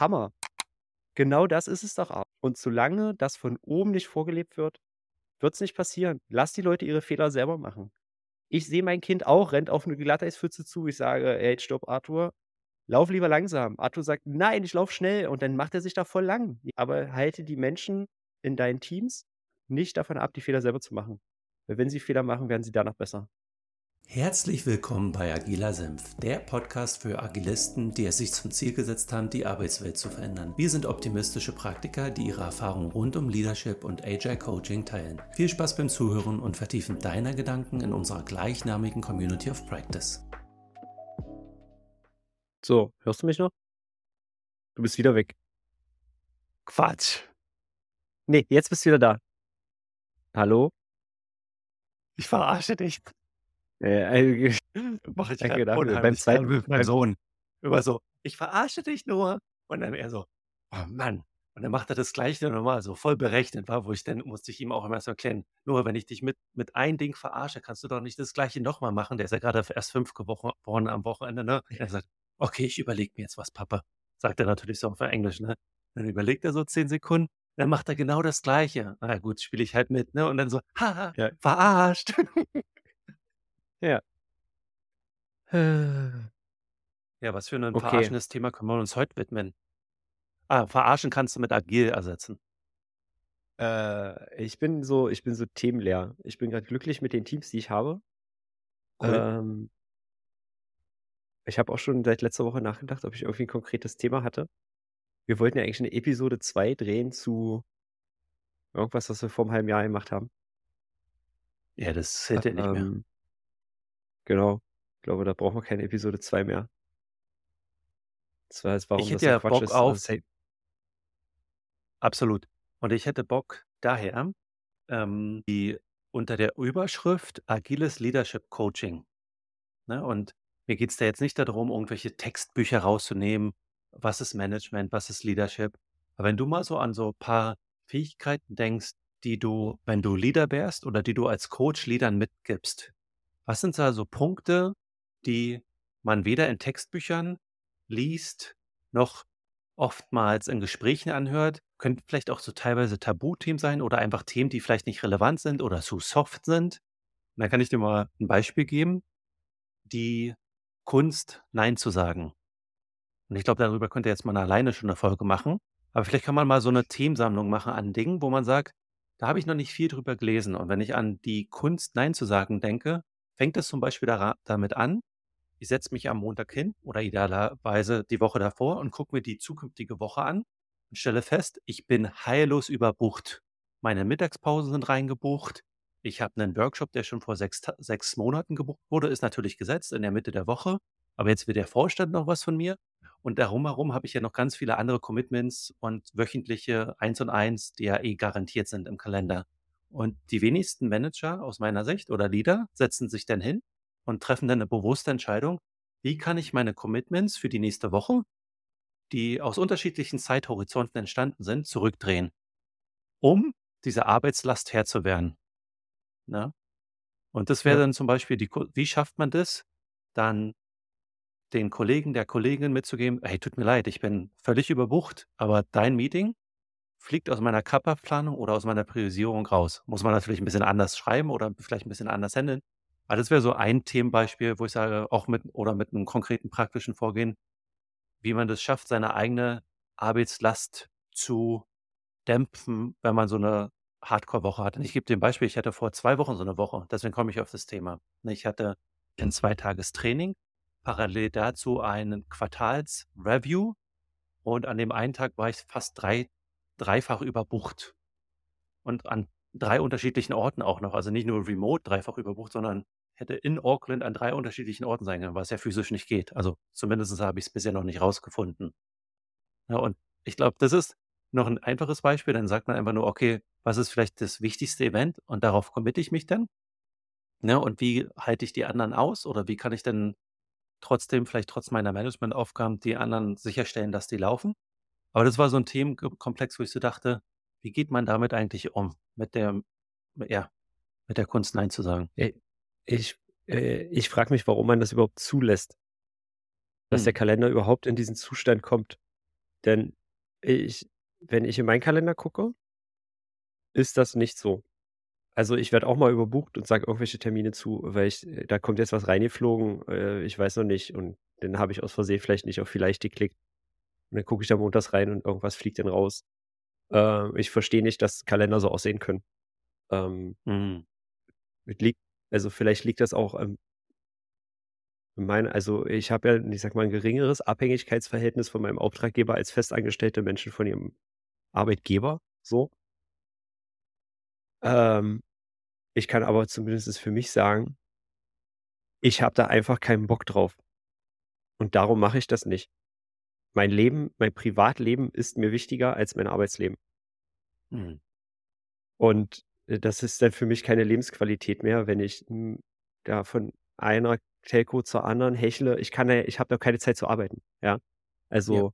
Hammer. Genau das ist es doch auch. Und solange das von oben nicht vorgelebt wird, wird es nicht passieren. Lass die Leute ihre Fehler selber machen. Ich sehe mein Kind auch, rennt auf eine Glatteeispfütze zu. Ich sage: „Ey, stopp, Arthur, lauf lieber langsam.“ Arthur sagt: „Nein, ich laufe schnell.“ Und dann macht er sich da voll lang. Aber halte die Menschen in deinen Teams nicht davon ab, die Fehler selber zu machen. Weil wenn sie Fehler machen, werden sie danach besser. Herzlich willkommen bei Agiler Senf, der Podcast für Agilisten, die es sich zum Ziel gesetzt haben, die Arbeitswelt zu verändern. Wir sind optimistische Praktiker, die ihre Erfahrungen rund um Leadership und Agile Coaching teilen. Viel Spaß beim Zuhören und Vertiefen deiner Gedanken in unserer gleichnamigen Community of Practice. So, hörst du mich noch? Du bist wieder weg. Quatsch. Nee, jetzt bist du wieder da. Hallo? Ich verarsche dich. Äh, Mache ich Danke dafür. Beim zweiten- mit meinem Sohn. Immer so, ich verarsche dich nur. Und dann er so, oh Mann. Und dann macht er das Gleiche nochmal, so voll berechnet war, wo ich dann musste ich ihm auch immer erst erklären, nur wenn ich dich mit, mit ein Ding verarsche, kannst du doch nicht das Gleiche nochmal machen. Der ist ja gerade erst fünf geworden am Wochenende, ne? Er sagt, okay, ich überlege mir jetzt was, Papa. Sagt er natürlich so auf Englisch, ne? Dann überlegt er so zehn Sekunden, dann macht er genau das Gleiche. Na gut, spiele ich halt mit, ne? Und dann so, haha, Ja. verarscht. Ja. Äh, Ja, was für ein Okay. verarschendes Thema können wir uns heute widmen? Ah, verarschen kannst du mit agil ersetzen. Äh, ich bin so, ich bin so themenleer. Ich bin gerade glücklich mit den Teams, die ich habe. Cool. Ähm, ich habe auch schon seit letzter Woche nachgedacht, ob ich irgendwie ein konkretes Thema hatte. Wir wollten ja eigentlich eine Episode 2 drehen zu irgendwas, was wir vor einem halben Jahr gemacht haben. Ja, das zählt ja nicht mehr. Ähm, genau. Ich glaube, da brauchen wir keine Episode 2 mehr. Das war jetzt, warum Ich hätte so ja Quatsch Bock ist. auf- Also, Absolut. Und ich hätte Bock daher, ähm, die unter der Überschrift agiles Leadership Coaching. Ne? Und mir geht es da jetzt nicht darum, irgendwelche Textbücher rauszunehmen. Was ist Management, was ist Leadership? Aber wenn du mal so an so ein paar Fähigkeiten denkst, die du, wenn du Leader wärst oder die du als Coach Leadern mitgibst, was sind da so Punkte, die man weder in Textbüchern liest, noch oftmals in Gesprächen anhört, könnten vielleicht auch so teilweise Tabuthemen sein oder einfach Themen, die vielleicht nicht relevant sind oder zu soft sind. Und da kann ich dir mal ein Beispiel geben. Die Kunst, Nein zu sagen. Und ich glaube, darüber könnte jetzt mal alleine schon eine Folge machen. Aber vielleicht kann man mal so eine Themensammlung machen an Dingen, wo man sagt, da habe ich noch nicht viel drüber gelesen. Und wenn ich an die Kunst, Nein zu sagen denke, fängt es zum Beispiel damit an, ich setze mich am Montag hin oder idealerweise die Woche davor und gucke mir die zukünftige Woche an und stelle fest, ich bin heillos überbucht. Meine Mittagspausen sind reingebucht. Ich habe einen Workshop, der schon vor sechs, sechs Monaten gebucht wurde, ist natürlich gesetzt in der Mitte der Woche. Aber jetzt will der Vorstand noch was von mir. Und darum herum habe ich ja noch ganz viele andere Commitments und wöchentliche Eins und Eins, die ja eh garantiert sind im Kalender. Und die wenigsten Manager aus meiner Sicht oder Leader setzen sich dann hin und treffen dann eine bewusste Entscheidung, wie kann ich meine Commitments für die nächste Woche, die aus unterschiedlichen Zeithorizonten entstanden sind, zurückdrehen, um dieser Arbeitslast Herr zu werden. Ne? Und das wäre Ja. dann zum Beispiel, die, wie schafft man das, dann den Kollegen, der Kollegin mitzugeben, hey, tut mir leid, ich bin völlig überbucht, aber dein Meeting fliegt aus meiner Kappa-Planung oder aus meiner Priorisierung raus. Muss man natürlich ein bisschen anders schreiben oder vielleicht ein bisschen anders handeln. Aber das wäre so ein Themenbeispiel, wo ich sage, auch mit oder mit einem konkreten praktischen Vorgehen, wie man das schafft, seine eigene Arbeitslast zu dämpfen, wenn man so eine Hardcore-Woche hat. Und ich gebe ein Beispiel, ich hatte vor zwei Wochen so eine Woche, deswegen komme ich auf das Thema. Ich hatte ein Zweitagestraining, parallel dazu einen Quartals-Review und an dem einen Tag war ich fast drei, dreifach überbucht. Und an drei unterschiedlichen Orten auch noch. Also nicht nur remote dreifach überbucht, sondern hätte in Auckland an drei unterschiedlichen Orten sein können, was ja physisch nicht geht. Also zumindest habe ich es bisher noch nicht rausgefunden. Ja, und ich glaube, das ist noch ein einfaches Beispiel. Dann sagt man einfach nur, okay, was ist vielleicht das wichtigste Event und darauf committe ich mich dann? Ne, und wie halte ich die anderen aus oder wie kann ich denn trotzdem, vielleicht trotz meiner Managementaufgaben, die anderen sicherstellen, dass die laufen? Aber das war so ein Themenkomplex, wo ich so dachte, wie geht man damit eigentlich um? Mit der, ja, mit der Kunst Nein zu sagen. ich äh, ich frage mich, warum man das überhaupt zulässt, dass der Hm. Kalender überhaupt in diesen Zustand kommt. Denn ich wenn ich in meinen Kalender gucke ist das nicht so. Also, ich werde auch mal überbucht und sage irgendwelche Termine zu, weil ich äh, da kommt jetzt was reingeflogen, äh, ich weiß noch nicht und dann habe ich aus Versehen vielleicht nicht auf vielleicht geklickt. Und dann gucke ich da montags rein und irgendwas fliegt dann raus. Äh, ich verstehe nicht, dass Kalender so aussehen können. Ähm Mhm. liegt also, vielleicht liegt das auch an meine also, ich habe ja, ich sage mal, 'n geringeres Abhängigkeitsverhältnis von meinem Auftraggeber als festangestellte Menschen von ihrem Arbeitgeber, so. Ähm, ich kann aber zumindest für mich sagen ich habe da einfach keinen Bock drauf. Und darum mache ich das nicht. Mein Leben mein Privatleben ist mir wichtiger als mein Arbeitsleben. Mhm. Und, äh, das ist dann für mich keine Lebensqualität mehr, wenn ich, da von einer Telco zur anderen hechle. Ich kann ja ich habe doch keine Zeit zu arbeiten, ja? Ja. Also,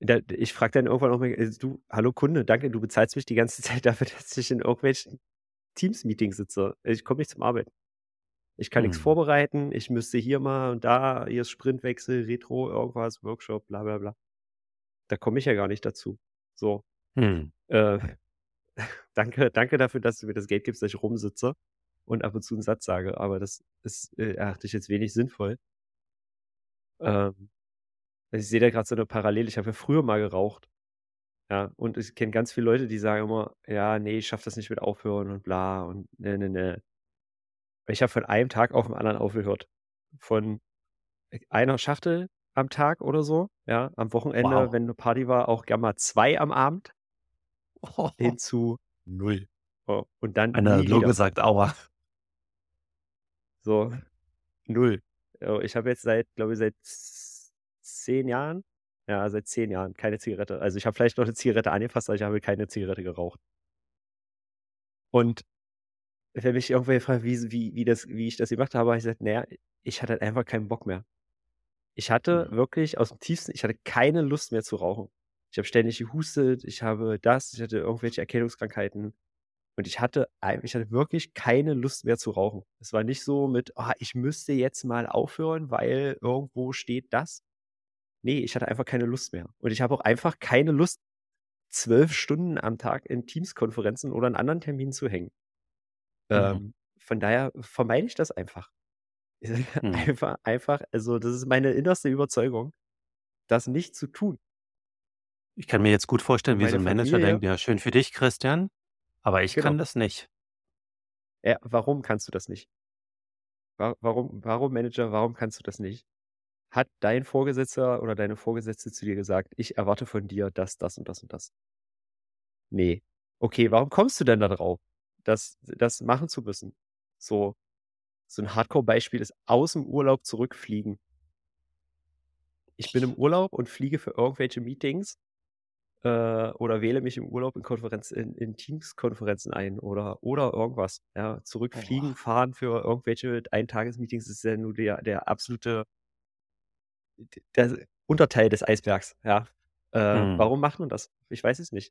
da ich frage dann irgendwann auch mal: „Äh, du, hallo Kunde, danke, du bezahlst mich die ganze Zeit dafür, dass ich in irgendwelchen Teams-Meetings sitze. Ich komme nicht zum Arbeiten. Ich kann Mhm. vorbereiten, ich müsste hier mal und da, hier ist Sprintwechsel, Retro, irgendwas, Workshop, bla bla bla. Da komme ich ja gar nicht dazu. So, Mhm. äh, danke danke dafür, dass du mir das Geld gibst, dass ich rumsitze und ab und zu 'n Satz sage, aber das ist, äh, erachte ich jetzt wenig sinnvoll. Ähm, ich sehe da grad so 'ne Parallele. Ich habe ja früher mal geraucht, ja, und ich kenne ganz viele Leute, die sagen immer: „Ja, ne, ich schaffe das nicht mit Aufhören und bla und ne, ne, ne.“ Ich habe von einem Tag auf 'n anderen aufgehört. Von, einer Schachtel am Tag oder so, ja, am Wochenende, Wow. wenn 'ne Party war, auch gern mal 2 am Abend hin zu 0. So, und dann Lunge wieder. sagt Aua. So, 0. Äh, ich habe jetzt seit glaube ich, seit z 10 Jahren ja, seit 10 Jahren keine Zigarette. Also, ich habe vielleicht noch 'ne Zigarette angefasst, aber ich habe keine Zigarette geraucht. Und wenn mich irgendwer fragt, wie wie wie das wie ich das gemacht habe, habe ich gesagt: „Na ja, ich hatte halt einfach keinen Bock mehr.“ Ich hatte Mhm. wirklich aus'm Tiefsten ich hatte keine Lust mehr zu rauchen. Ich habe ständig gehustet, ich habe das, ich hatte irgendwelche Erkältungskrankheiten und ich hatte ich hatte wirklich keine Lust mehr zu rauchen. Es war nicht so mit: „Ah, ich müsste jetzt mal aufhören, weil irgendwo steht das.“ Ne, ich hatte einfach keine Lust mehr. Und ich habe auch einfach keine Lust, 12 Stunden am Tag in Teams-Konferenzen oder in anderen Terminen zu hängen. Mhm. Ähm, von daher vermeide ich das einfach. Mhm. Einfach einfach also, das ist meine innerste Überzeugung, das nicht zu tun. Ich kann mir jetzt gut vorstellen, wie so meine 'n Manager Familie denkt: „Ja, schön für dich, Christian, aber ich Genau. kann das nicht.“ Ja, warum kannst du das nicht? Wa warum warum Manager, warum kannst du das nicht? Hat dein Vorgesetzter oder deine Vorgesetzte zu dir gesagt: „Ich erwarte von dir das, das und das und das?“ Ne. Okay, warum kommst du denn da drauf, das das machen zu müssen? So so 'n Hardcore-Beispiel ist aus'm Urlaub zurückfliegen. Ich bin im Urlaub und fliege für irgendwelche Meetings, äh, oder wähle mich im Urlaub in Konferenz in in Teams-Konferenzen ein oder oder irgendwas, ja? Zurückfliegen, Boah. fahren für irgendwelche Ein-Tages-Meetings ist ja nur der der absolute der Unterteil des Eisbergs, ja? Äh, Mhm. warum macht man das? Ich weiß es nicht.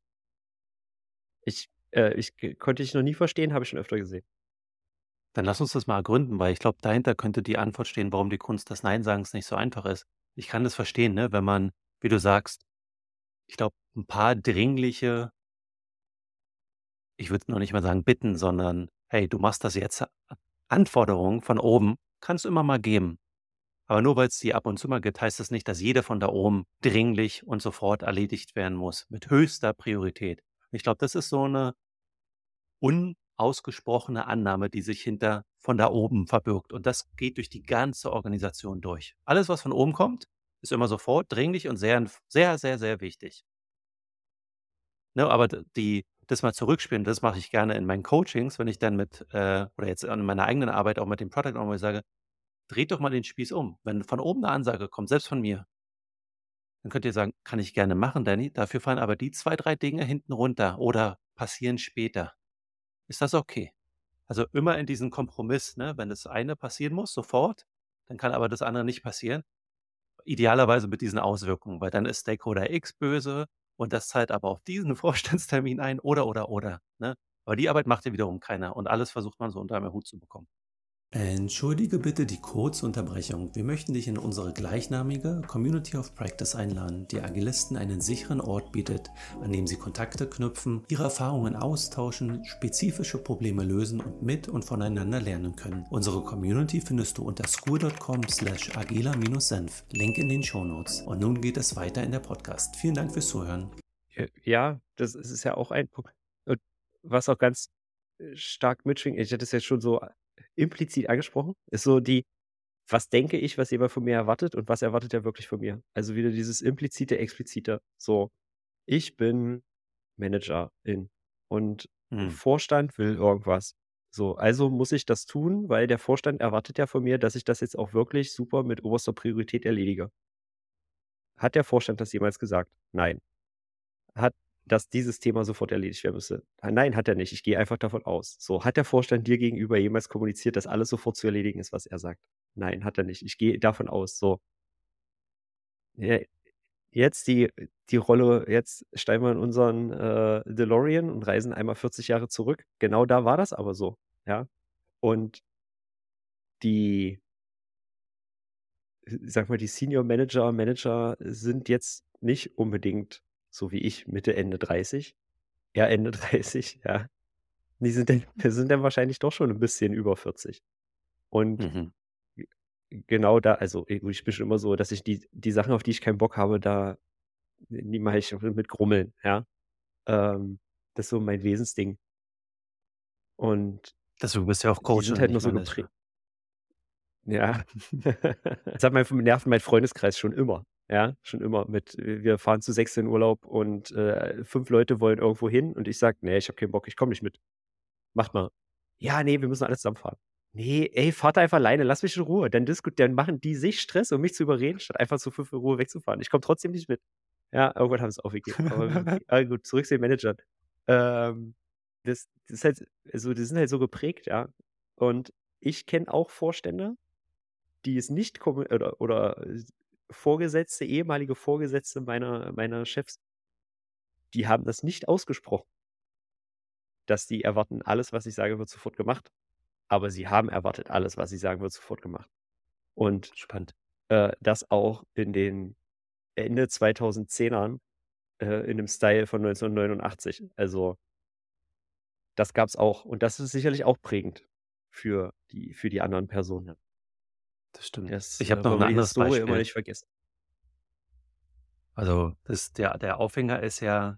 Ich äh, ich konnte ich noch nie verstehen, habe ich schon öfter gesehen. Dann lass uns das mal ergründen, weil ich glaube, dahinter könnte die Antwort stehen, warum die Kunst des Nein-Sagens nicht so einfach ist. Ich kann das verstehen, ne, wenn man, wie du sagst ich glaube, 'n paar dringliche ich würde noch nicht mal sagen Bitten, sondern: „Hey, du machst das jetzt.“ A Anforderungen von oben kann's immer mal geben. Aber nur weil's die ab und zu mal gibt, heißt das nicht, dass jede von da oben dringlich und sofort erledigt werden muss mit höchster Priorität. Ich glaube, das ist so 'ne unausgesprochene Annahme, die sich hinter „von da oben“ verbirgt. Und das geht durch die ganze Organisation durch. Alles, was von oben kommt, ist immer sofort dringlich und sehr sehr, sehr, sehr wichtig. Ne, aber die das mal zurückspielen, das mache ich gerne in meinen Coachings, wenn ich dann mit äh, oder jetzt an meiner eigenen Arbeit auch mit dem Product Owner, sage: „Dreht doch mal den Spieß um. Wenn von oben 'ne Ansage kommt, selbst von mir“ dann könnt ihr sagen: „Kann ich gerne machen, Danny. Dafür fallen aber die 2, 3 Dinge hinten runter oder passieren später. Ist das okay?“ Also, immer in diesen Kompromiss, ne? Wenn das eine passieren muss sofort, dann kann aber das andere nicht passieren. Idealerweise mit diesen Auswirkungen, weil dann ist Stakeholder X böse und das zahlt aber auf diesen Vorstandstermin ein oder, oder, oder, ne? Aber die Arbeit macht ja wiederum keiner und alles versucht man so unter einem Hut zu bekommen. Entschuldige bitte die kurze Unterbrechung. Wir möchten dich in unsere gleichnamige Community of Practice einladen, die Agilisten einen sicheren Ort bietet, an dem sie Kontakte knüpfen, ihre Erfahrungen austauschen, spezifische Probleme lösen und mit und voneinander lernen können. Unsere Community findest du unter school.com slash agila-senf. Link in den Shownotes. Und nun geht es weiter in der Podcast. Vielen Dank fürs Zuhören. Ja, das ist ja auch ein Punkt. Und was auch ganz äh, stark mitschwingt, ich hatte es ja schon so implizit angesprochen, ist so die, was denke ich, was jemand von mir erwartet und was erwartet er wirklich von mir? Also wieder dieses implizite, explizite. So, ich bin Managerin und hm. Vorstand will irgendwas. So, also muss ich das tun, weil der Vorstand erwartet ja von mir, dass ich das jetzt auch wirklich super mit oberster Priorität erledige. Hat der Vorstand das jemals gesagt? Nein. Hat dass dieses Thema sofort erledigt werden müsse. Nein, hat er nicht. Ich gehe einfach davon aus. So, hat der Vorstand dir gegenüber jemals kommuniziert, dass alles sofort zu erledigen ist, was er sagt? Nein, hat er nicht. Ich gehe davon aus. So. Ja, jetzt die, die Rolle, jetzt steigen wir in unseren äh, DeLorean und reisen einmal 40 Jahre zurück. Genau da war das aber so. Ja. Und die, sag mal, die Senior Manager, Manager sind jetzt nicht unbedingt so wie ich, Mitte, Ende 30. Er Ende 30, ja. Die sind dann, wir sind dann wahrscheinlich doch schon ein bisschen über 40. Und mhm. genau da, also ich bin schon immer so, dass ich die, die Sachen, auf die ich keinen Bock habe, da, die mache ich mit Grummeln, ja. Ähm, das ist so mein Wesensding. Und das, du bist ja auch Coach. Die sind halt nur so geprägt. Ja. das hat mein nervt mein Freundeskreis schon immer. Ja, schon immer mit, wir fahren zu sechs in Urlaub und äh, fünf Leute wollen irgendwo hin und ich sage, nee, ich habe keinen Bock, ich komme nicht mit. Macht mal. Ja, nee, wir müssen alle zusammenfahren. Nee, ey, fahrt einfach alleine, lass mich in Ruhe. Dann, diskut, dann machen die sich Stress, um mich zu überreden, statt einfach zu fünf in Ruhe wegzufahren. Ich komme trotzdem nicht mit. Ja, irgendwann haben sie es aufgegeben. Aber ah, gut, zurück zu den Managern. Ähm, das, das, ist halt, also, die sind halt so geprägt, ja. Und ich kenne auch Vorstände, die es nicht oder, oder Vorgesetzte, ehemalige Vorgesetzte meiner, meiner Chefs, die haben das nicht ausgesprochen. Dass die erwarten, alles, was ich sage, wird sofort gemacht. Aber sie haben erwartet, alles, was ich sagen, wird sofort gemacht. Und spannend, äh, das auch in den Ende 2010ern äh, in dem Style von 1989. Also das gab es auch. Und das ist sicherlich auch prägend für die, für die anderen Personen. Das stimmt. Das, ich habe äh, noch ein anderes Story Beispiel. immer nicht vergessen. Also das, der, der Aufhänger ist ja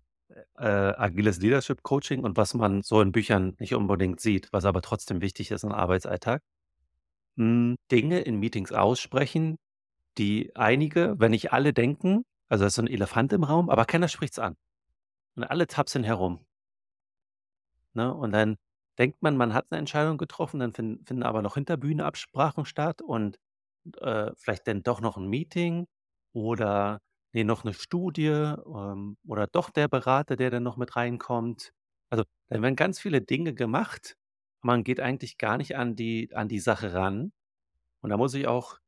äh, agiles Leadership Coaching und was man so in Büchern nicht unbedingt sieht, was aber trotzdem wichtig ist im Arbeitsalltag. Hm, Dinge in Meetings aussprechen, die einige, wenn nicht alle denken, also es ist so ein Elefant im Raum, aber keiner spricht es an. Und alle tapsen herum. Ne? Und dann denkt man, man hat eine Entscheidung getroffen, dann finden, finden aber noch Hinterbühne Absprachen statt und äh, vielleicht dann doch noch ein Meeting oder nee, noch eine Studie ähm, oder doch der Berater, der dann noch mit reinkommt. Also dann werden ganz viele Dinge gemacht. Man geht eigentlich gar nicht an die, an die Sache ran. Und da muss ich auch,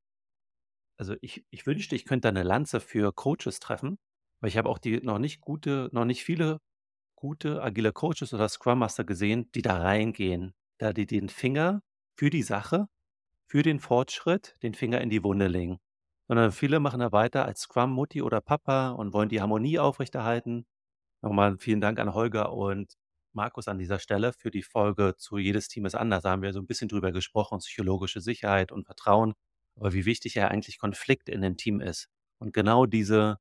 also ich, ich wünschte, ich könnte eine Lanze für Coaches treffen, weil ich habe auch die noch nicht gute, noch nicht viele gute agile Coaches oder Scrum Master gesehen, die da reingehen, da die den Finger für die Sache für den Fortschritt den Finger in die Wunde legen. Sondern viele machen da weiter als Scrum-Mutti oder Papa und wollen die Harmonie aufrechterhalten. Nochmal vielen Dank an Holger und Markus an dieser Stelle für die Folge zu Jedes Team ist anders. Da haben wir so ein bisschen drüber gesprochen, psychologische Sicherheit und Vertrauen, aber wie wichtig ja eigentlich Konflikt in dem Team ist. Und genau diese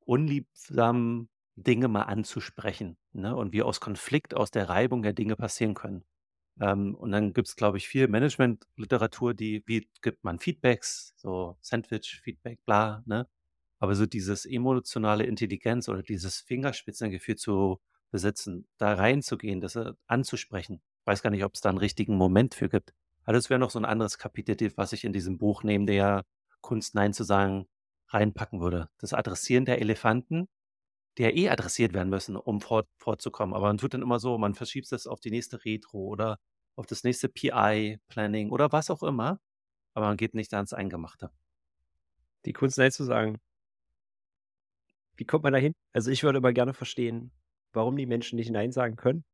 unliebsamen Dinge mal anzusprechen ne? und wie aus Konflikt, aus der Reibung der Dinge passieren können. Ähm, und dann gibt es, glaube ich, viel Management-Literatur, die, wie gibt man Feedbacks, so Sandwich-Feedback, bla, ne? Aber so dieses emotionale Intelligenz oder dieses Fingerspitzengefühl zu besitzen, da reinzugehen, das äh, anzusprechen. Weiß gar nicht, ob es da einen richtigen Moment für gibt. Aber das wäre noch so ein anderes Kapitel, was ich in diesem Buch neben der Kunst Nein zu sagen reinpacken würde. Das Adressieren der Elefanten ja eh adressiert werden müssen, um fort, fortzukommen. Aber man tut dann immer so, man verschiebt es auf die nächste Retro oder auf das nächste PI-Planning oder was auch immer. Aber man geht nicht ans Eingemachte. Die Kunst nein zu sagen. Wie kommt man da hin? Also ich würde immer gerne verstehen, warum die Menschen nicht Nein sagen können.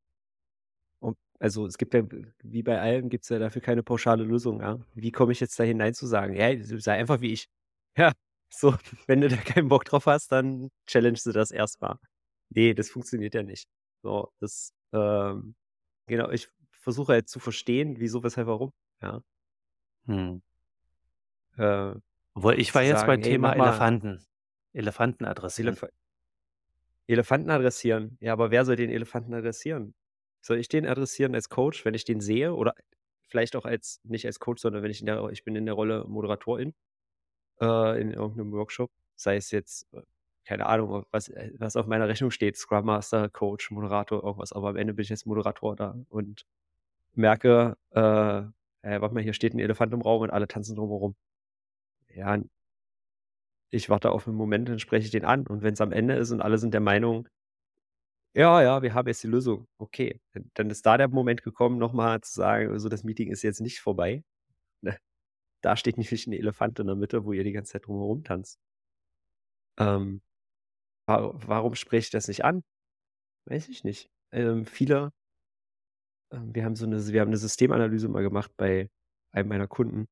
Und also, es gibt ja wie bei allem gibt's ja dafür keine pauschale Lösung, ja? Wie komme ich jetzt da hinein zu sagen: „Hey, sei einfach wie ich.“ Ja, so, wenn du da keinen Bock drauf hast, dann challengest du das erst mal. Ne, das funktioniert ja nicht. So, das, ähm genau, ich versuche halt zu verstehen, wieso, weshalb, warum, ja? Mhm. Äh, Obwohl, ich war jetzt beim sagen: „Ey, Thema mal“ Elefanten. Elefanten adressieren. Elefa Elefanten adressieren. Ja, aber wer soll den Elefanten adressieren? Soll ich den adressieren als Coach, wenn ich den sehe oder vielleicht auch als nicht als Coach, sondern wenn ich in der ich bin in der Rolle Moderatorin, äh, in irgend 'nem Workshop, sei es jetzt, äh, keine Ahnung, was äh, was auf meiner Rechnung steht, Scrum Master, Coach, Moderator, irgendwas, aber am Ende bin ich als Moderator da und merke, äh: „Äh, warte mal, hier steht 'n Elefant im Raum und alle tanzen drum herum.“ Ja, ich warte auf 'n Moment, dann spreche ich den an und wenn's am Ende ist und alle sind der Meinung Ja, ja, wir haben jetzt die Lösung. Okay, dann ist da der Moment gekommen, noch mal zu sagen: „Also, das Meeting ist jetzt nicht vorbei.“ Ne? Da steht nämlich 'n Elefant in der Mitte, wo ihr die ganze Zeit drum herum tanzt. Ähm, wa warum spreche ich das nicht an? Weiß ich nicht. Ähm, viele ähm, wir haben so 'ne wir haben 'ne Systemanalyse mal gemacht bei einem meiner Kunden.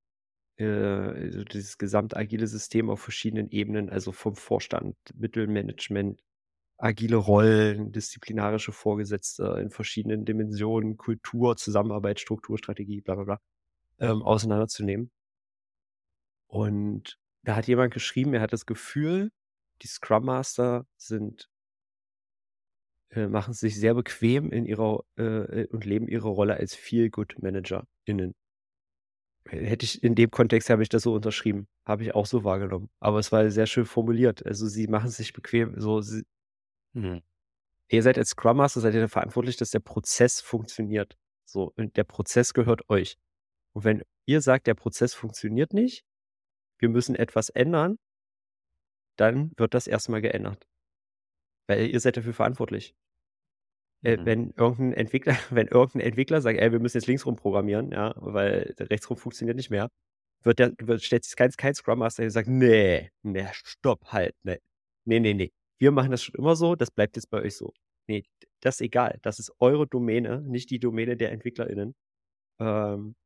Äh, so dieses gesamte agile System auf verschiedenen Ebenen, also vom Vorstand, Mittelmanagement, agile Rollen, disziplinarische Vorgesetzte in verschiedenen Dimensionen, Kultur, Zusammenarbeit, Struktur, Strategie, bla bla bla, ähm, auseinanderzunehmen. Und da hat jemand geschrieben, er hat das Gefühl, die Scrum Master sind äh, machen sich sehr bequem in ihrer äh, und leben ihre Rolle als Feel-Good-ManagerInnen. Äh, hätte ich in dem Kontext habe ich das so unterschrieben. Habe ich auch so wahrgenommen. Aber es war sehr schön formuliert. Also, sie machen sich bequem, so sie Mhm. Ihr seid als Scrum Master seid ihr verantwortlich, dass der Prozess funktioniert. So, und der Prozess gehört euch. Und wenn ihr sagt, der Prozess funktioniert nicht, wir müssen etwas ändern dann wird das erst mal geändert. Weil ihr seid dafür verantwortlich. Äh, Mhm. wenn irgend 'n Entwickler wenn irgend 'n Entwickler sagt: „Ey, wir müssen jetzt links rum programmieren, ja, weil rechts rum funktioniert nicht mehr“, wird der wird stellt sich kein kein Scrum Master und sagt: „Ne, ne, stopp, halt, ne. Ne, ne, ne. Wir machen das schon immer so, das bleibt jetzt bei euch so. Ne, d das ist egal. Das ist eure Domäne, nicht die Domäne der EntwicklerInnen. Ähm,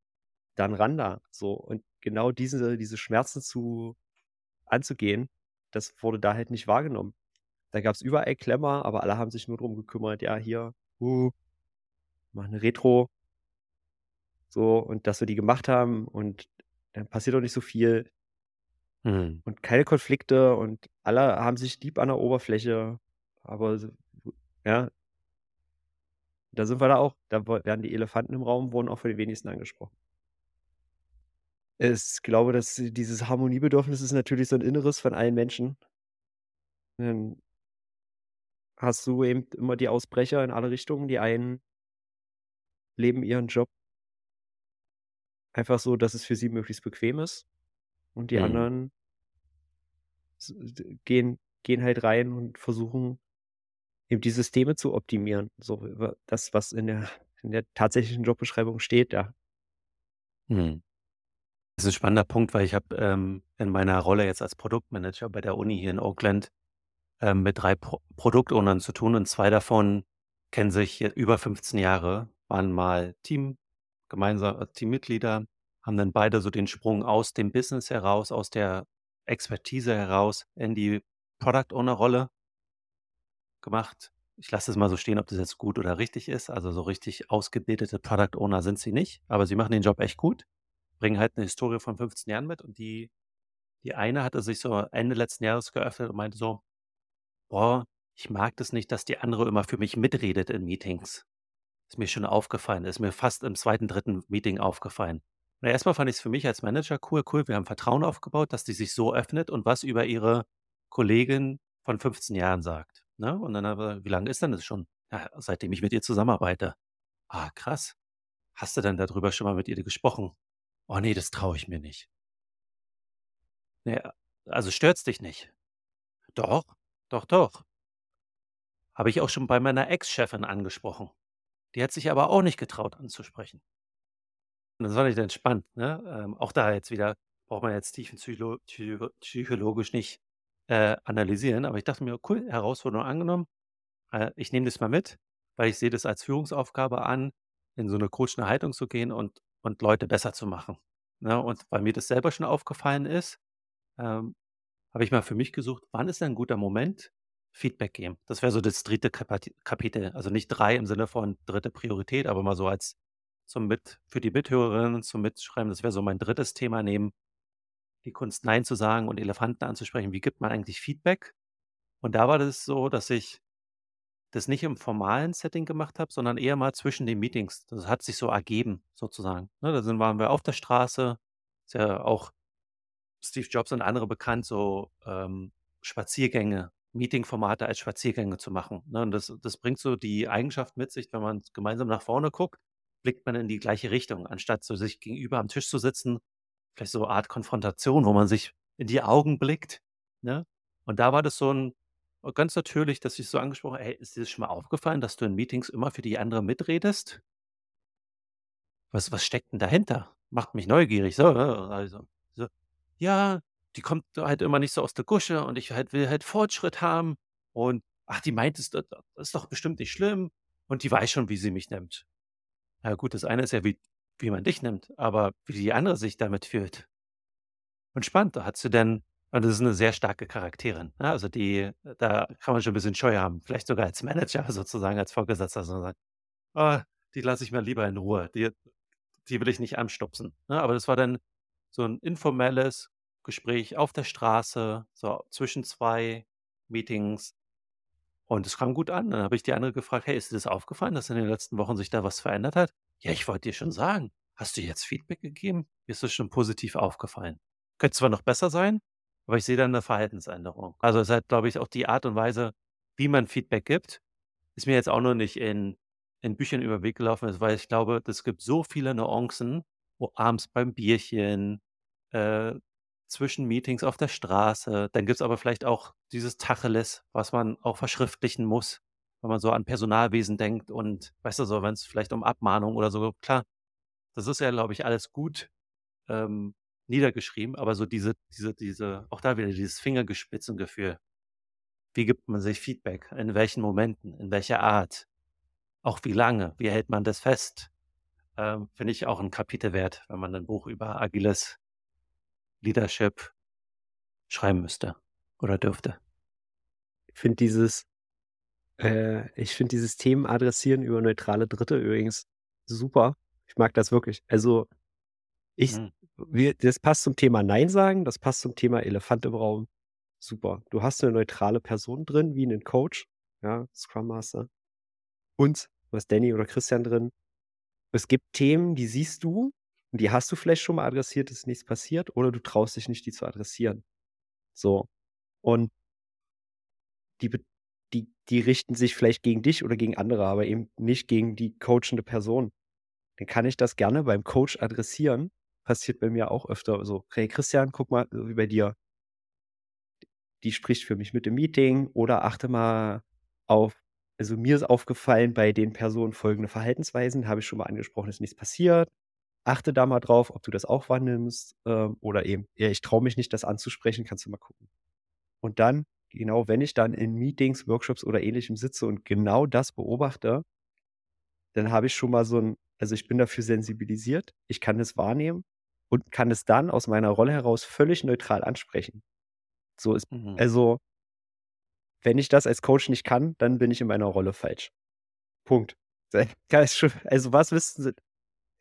dann ran da“, so. Und genau diese diese Schmerzen zu anzugehen, das wurde da halt nicht wahrgenommen. Da gab's überall Klemmer, aber alle haben sich nur drum gekümmert: „Ja, hier, uh, mach 'ne Retro“ so, und dass wir die gemacht haben und dann passiert auch nicht so viel Mhm. und keine Konflikte und alle haben sich lieb an der Oberfläche, aber ja da sind wir da auch da werden die Elefanten im Raum wurden auch von den wenigsten angesprochen. Es glaube, dass dieses Harmoniebedürfnis ist natürlich so 'n Inneres von allen Menschen. Ähm hast du eben immer die Ausbrecher in alle Richtungen. Die einen leben ihren Job einfach so, dass es für sie möglichst bequem ist und die Mhm. anderen gehen gehen halt rein und versuchen, eben die Systeme zu optimieren, so das, was in der in der tatsächlichen Jobbeschreibung steht, ja. Mhm. Das ist 'n spannender Punkt, weil ich habe, ähm, in meiner Rolle jetzt als Produktmanager bei der Uni hier in Oakland, ähm, mit 3 Pro Produkt-Ownern zu tun und 2 davon kennen sich über 15 Jahre, waren mal Team gemeinsam äh, Teammitglieder, haben dann beide so den Sprung aus dem Business heraus, aus der Expertise heraus in die Product-Owner-Rolle gemacht. Ich lasse es mal so stehen, ob das jetzt gut oder richtig ist. Also, so richtig ausgebildete Product-Owner sind sie nicht, aber sie machen den Job echt gut, bringen halt 'ne Historie von 15 Jahren mit und die die eine hatte sich so Ende letzten Jahres geöffnet und meinte so: „Boah, ich mag das nicht, dass die andere immer für mich mitredet in Meetings. Ist mir schon aufgefallen, ist mir fast im 2., 3. Meeting aufgefallen.“ Na, erst mal fand ich's für mich als Manager cool cool, wir haben Vertrauen aufgebaut, dass die sich so öffnet und was über ihre Kollegin von 15 Jahren sagt, ne? Und dann haben wir: „Wie lang ist denn das schon?“ „Ja, seitdem ich mit ihr zusammenarbeite.“ „Ah, krass. Hast du denn da drüber schon mal mit ihr gesprochen?“ „Oh ne, das traue ich mir nicht.“ „Ja, also stört's dich nicht?“ „Doch, doch, doch.“ „Habe ich auch schon bei meiner Ex-Chefin angesprochen. Die hat sich aber auch nicht getraut anzusprechen.“ Und das fand ich dann spannend, ne? Ähm, auch da jetzt wieder braucht man jetzt tiefenpsycholo psycho psychologisch nicht, äh, analysieren, aber ich dachte mir: „Cool, Herausforderung angenommen. Äh, ich nehme das mal mit, weil ich sehe das als Führungsaufgabe an, in so 'ne coachende Haltung zu gehen und und Leute besser zu machen, ne? Und weil mir das selber schon aufgefallen ist, ähm, habe ich mal für mich gesucht: „Wann ist denn 'n guter Moment? Feedback geben.“ Das wäre so das 3. Kapati Kapitel. Also, nicht 3 im Sinne von 3. Priorität, aber mal so als zum mit für die Mithörerinnen zum Mitschreiben. Das wäre so mein 3. Thema neben die Kunst, nein zu sagen und Elefanten anzusprechen. Wie gibt man eigentlich Feedback? Und da war das so, dass ich das nicht im formalen Setting gemacht habe, sondern eher mal zwischen den Meetings. Das hat sich so ergeben sozusagen, ne? Da sind waren wir auf der Straße. Ist ja auch Steve Jobs und andere bekannt, so, ähm, Spaziergänge, Meetingformate als Spaziergänge zu machen, ne? Und das das bringt so die Eigenschaft mit sich, wenn man gemeinsam nach vorne guckt, blickt man in die gleiche Richtung, anstatt so sich gegenüber am Tisch zu sitzen. Vielleicht so Art Konfrontation, wo man sich in die Augen blickt, ne? Und da war das so 'n ganz natürlich, dass ich so angesprochen: „Hey, ist dir das schon mal aufgefallen, dass du in Meetings immer für die anderen mitredest?“ „Was was steckt 'n dahinter?“ Macht mich neugierig, so, ne? Also, so: „Ja, die kommt halt immer nicht so aus der Gusche und ich halt will halt Fortschritt haben und ach, die meint es das ist doch bestimmt nicht schlimm und die weiß schon, wie sie mich nimmt.“ Ja gut, das eine ist ja, wie wie man dich nimmt, aber wie die andere sich damit fühlt und spannend, da hat sie denn und das ist 'ne sehr starke Charakterin, ne? Also, die da kann man schon 'n bisschen Scheu haben, vielleicht sogar als Manager sozusagen, als Vorgesetzter, dass man sagt: „Ah, die lasse ich mal lieber in Ruhe. Die die will ich nicht anstupsen“, ne? Aber das war dann so 'n informelles Gespräch auf der Straße, so zwischen 2 Meetings. Und es kam gut an. Dann habe ich die andere gefragt: „Hey, ist dir das aufgefallen, dass in den letzten Wochen sich da was verändert hat?“ „Ja, ich wollte dir schon sagen. Hast du jetzt Feedback gegeben? Mir ist das schon positiv aufgefallen. Könnte zwar noch besser sein, aber ich sehe da 'ne Verhaltensänderung.“ Also, ist halt, glaube ich, auch die Art und Weise, wie man Feedback gibt, ist mir jetzt auch noch nicht in in Büchern über 'n Weg gelaufen ist, weil ich glaube, das gibt so viele Nuancen, wo abends beim Bierchen, äh, zwischen Meetings auf der Straße, dann gibt's aber vielleicht auch dieses Tacheles, was man auch verschriftlichen muss, wenn man so an Personalwesen denkt und weißt du, so, wenn's vielleicht um Abmahnung oder so klar, das ist ja, glaube ich, alles gut, ähm, niedergeschrieben, aber so diese diese diese auch da wieder dieses Fingerspitzengefühl. Wie gibt man sich Feedback? In welchen Momenten? In welcher Art? Auch wie lange? Wie hält man das fest? Ähm, finde ich auch 'n Kapitel wert, wenn man 'nen Buch über agiles Leadership schreiben müsste oder dürfte. Ich finde dieses äh, ich finde dieses Themen adressieren über neutrale Dritte übrigens super. Ich mag das wirklich. Also, ich Mhm. Wir das passt zum Thema „Nein sagen“, das passt zum Thema „Elefant im Raum“. Super. Du hast 'ne neutrale Person drin wie 'nen Coach, ja, Scrum Master. Und hast Danny oder Christian drin. Es gibt Themen, die siehst du und die hast du vielleicht schon mal adressiert, ist nichts passiert oder du traust dich nicht, die zu adressieren. So. Und die die die richten sich vielleicht gegen dich oder gegen andere, aber eben nicht gegen die coachende Person. Dann kann ich das gerne beim Coach adressieren. Passiert bei mir auch öfter so: „Hey Christian, guck mal, wie bei dir“ „die spricht für mich mit im Meeting“ oder „achte mal auf also, mir ist aufgefallen bei den Personen folgende Verhaltensweisen, habe ich schon mal angesprochen, ist nichts passiert. Achte da mal drauf, ob du das auch wahrnimmst.“ Ähm, oder eben: „Ja, ich traue mich nicht, das anzusprechen, kannst du mal gucken.“ Und dann, genau, wenn ich dann in Meetings, Workshops oder Ähnlichem sitze und genau das beobachte dann habe ich schon mal so 'n also, ich bin dafür sensibilisiert. Ich kann das wahrnehmen und kann es dann aus meiner Rolle heraus völlig neutral ansprechen. So ist Mhm. also wenn ich das als Coach nicht kann, dann bin ich in meiner Rolle falsch. Punkt. Also, was wissen Sie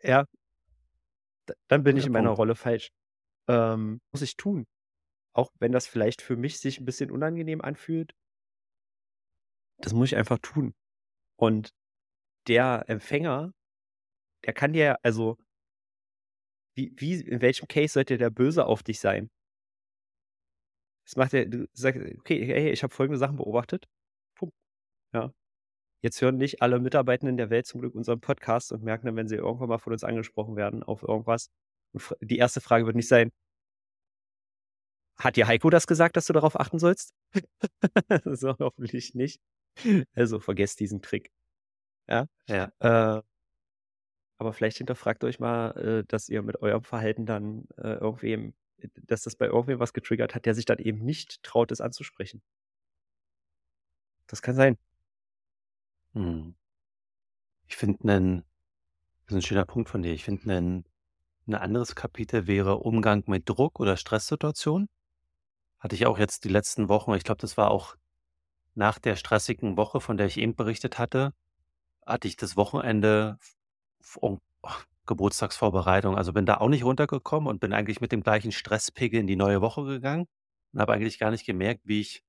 ja. Dann bin ich in meiner. Rolle falsch. Ähm, muss ich tun. Auch wenn das vielleicht für mich sich 'n bisschen unangenehm anfühlt. Das muss ich einfach tun. Und der Empfänger, der kann dir also wie wie in welchem Case sollte der böse auf dich sein? Das macht er du sagst: „Okay, hey, ich habe folgende Sachen beobachtet.“ Punkt. Ja. Jetzt hören nicht alle Mitarbeitenden der Welt zum Glück unseren Podcast und merken dann, wenn sie irgendwann mal von uns angesprochen werden auf irgendwas die 1. Frage wird nicht sein „Hat dir Heiko das gesagt, dass du darauf achten sollst?“ So hoffentlich nicht. Also, vergesst diesen Trick. Ja? Ja. Äh aber vielleicht hinterfragt euch mal, äh, dass ihr mit eurem Verhalten dann, äh, irgendwem d dass das bei irgendwem was getriggert hat, der sich dann eben nicht traut, es anzusprechen. Das kann sein. Mhm. Ich finde 'nen Das ist 'n schöner Punkt von dir. Ich finde 'nen 'n anderes Kapitel wäre Umgang mit Druck oder Stresssituationen. Hatte ich auch jetzt die letzten Wochen ich glaube, das war auch nach der stressigen Woche, von der ich eben berichtet hatte, hatte ich das Wochenende Geburtstagsvorbereitung. Also, bin da auch nicht runtergekommen und bin eigentlich mit dem gleichen Stresspegel in die neue Woche gegangen und habe eigentlich gar nicht gemerkt, wie ich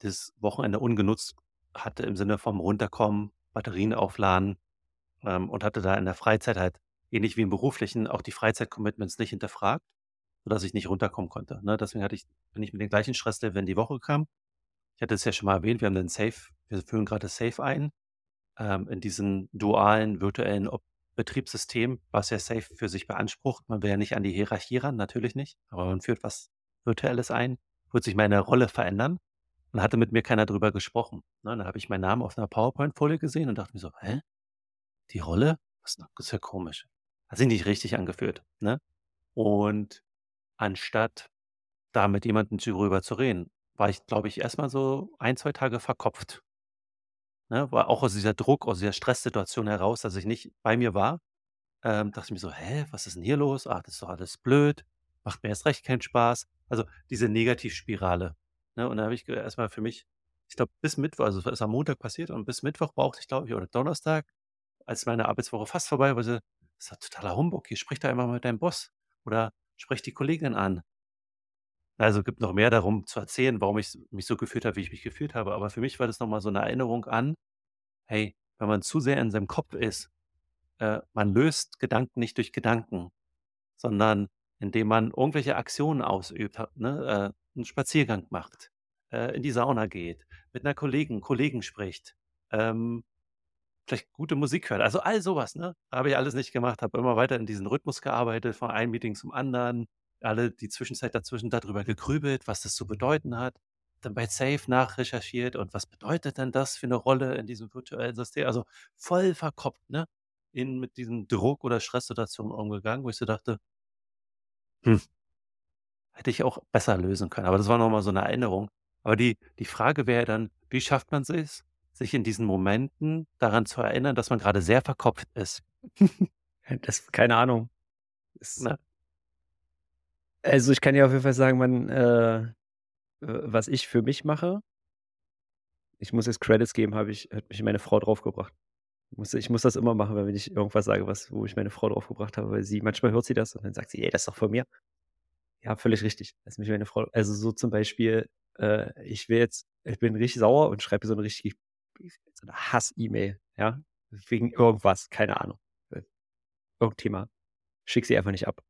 das Wochenende ungenutzt hatte im Sinne vom Runterkommen, Batterien aufladen, ähm, und hatte da in der Freizeit halt ähnlich wie im Beruflichen auch die Freizeit-Commitments nicht hinterfragt, sodass ich nicht runterkommen konnte, ne? Deswegen hatte ich bin ich mit dem gleichen Stresslevel in die Woche gekommen. Ich hatte es ja schon mal erwähnt, wir haben den Safe wir führen grad das Safe ein, ähm, in diesen dualen virtuellen Ob Betriebssystem, was ja Safe für sich beansprucht. Man will ja nicht an die Hierarchie ran, natürlich nicht, aber man führt was Virtuelles ein, wird sich meine Rolle verändern und hatte mit mir keiner drüber gesprochen, ne? Dann habe ich meinen Namen auf 'ner PowerPoint-Folie gesehen und dachte mir so: „Hä? Die Rolle? Das ist ja komisch.“ Hat sich nicht richtig angefühlt, ne? Und anstatt da mit jemandem drüber zu reden, war ich, glaube ich, erst mal so 1, 2 Tage verkopft. Ne, war auch aus dieser Druck, aus dieser Stresssituation heraus, dass ich nicht bei mir war, ähm, dachte ich mir so: „Hä, was ist 'n hier los? Ach, das ist doch alles blöd, macht mir erst recht keinen Spaß.“ Also, diese Negativspirale, ne? Und dann habe ich ge erst mal für mich ich glaube, bis Mittwoch also, das ist am Montag passiert und bis Mittwoch brauchte ich, glaube ich oder Donnerstag, als meine Arbeitswoche fast vorbei war, so: „Das ist doch totaler Humbug hier, sprich doch einfach mal mit deinem Boss oder sprech die Kollegin an.“ Also, gibt noch mehr darum zu erzählen, warum ich mich so gefühlt habe, wie ich mich gefühlt habe. Aber für mich war das noch mal so 'ne Erinnerung an: Hey, wenn man zu sehr in seinem Kopf ist äh, man löst Gedanken nicht durch Gedanken, sondern indem man irgendwelche Aktionen ausübt, ne, äh, 'n Spaziergang macht, äh, in die Sauna geht, mit 'ner Kollegin Kollegen spricht, ähm, vielleicht gute Musik hört. Also, all so was, ne? Habe ich alles nicht gemacht, habe immer weiter in diesem Rhythmus gearbeitet, von einem Meeting zum anderen, alle die Zwischenzeit dazwischen da drüber gegrübelt, was das zu bedeuten hat. Dann bei Safe nachrecherchiert und was bedeutet denn das für 'ne Rolle in diesem virtuellen System? Also, voll verkopft, ne? In mit diesem Druck oder Stresssituationen umgegangen, wo ich so dachte hm hätte ich auch besser lösen können. Aber das war noch mal so 'ne Erinnerung. Aber die die Frage wäre dann: Wie schafft man sich's, sich in diesen Momenten daran zu erinnern, dass man grade sehr verkopft ist? Das keine Ahnung. Es Ne? Also, ich kann dir auf jeden Fall sagen, man äh, was ich für mich mache ich muss jetzt Credits geben, habe ich hat mich meine Frau drauf gebracht. Muss ich muss das immer machen, wenn ich irgendwas sage, was wo ich meine Frau drauf gebracht habe, weil sie manchmal hört sie das und dann sagt sie: „Ey, das ist doch von mir.“ Ja, völlig richtig. Dass mich meine Frau also, so zum Beispiel, äh, ich will jetzt ich bin richtig sauer und schreibe so 'ne richtig so 'ne Hass-E-Mail, ja, wegen irgendwas, keine Ahnung. Äh, irgend Thema. Schicke sie einfach nicht ab.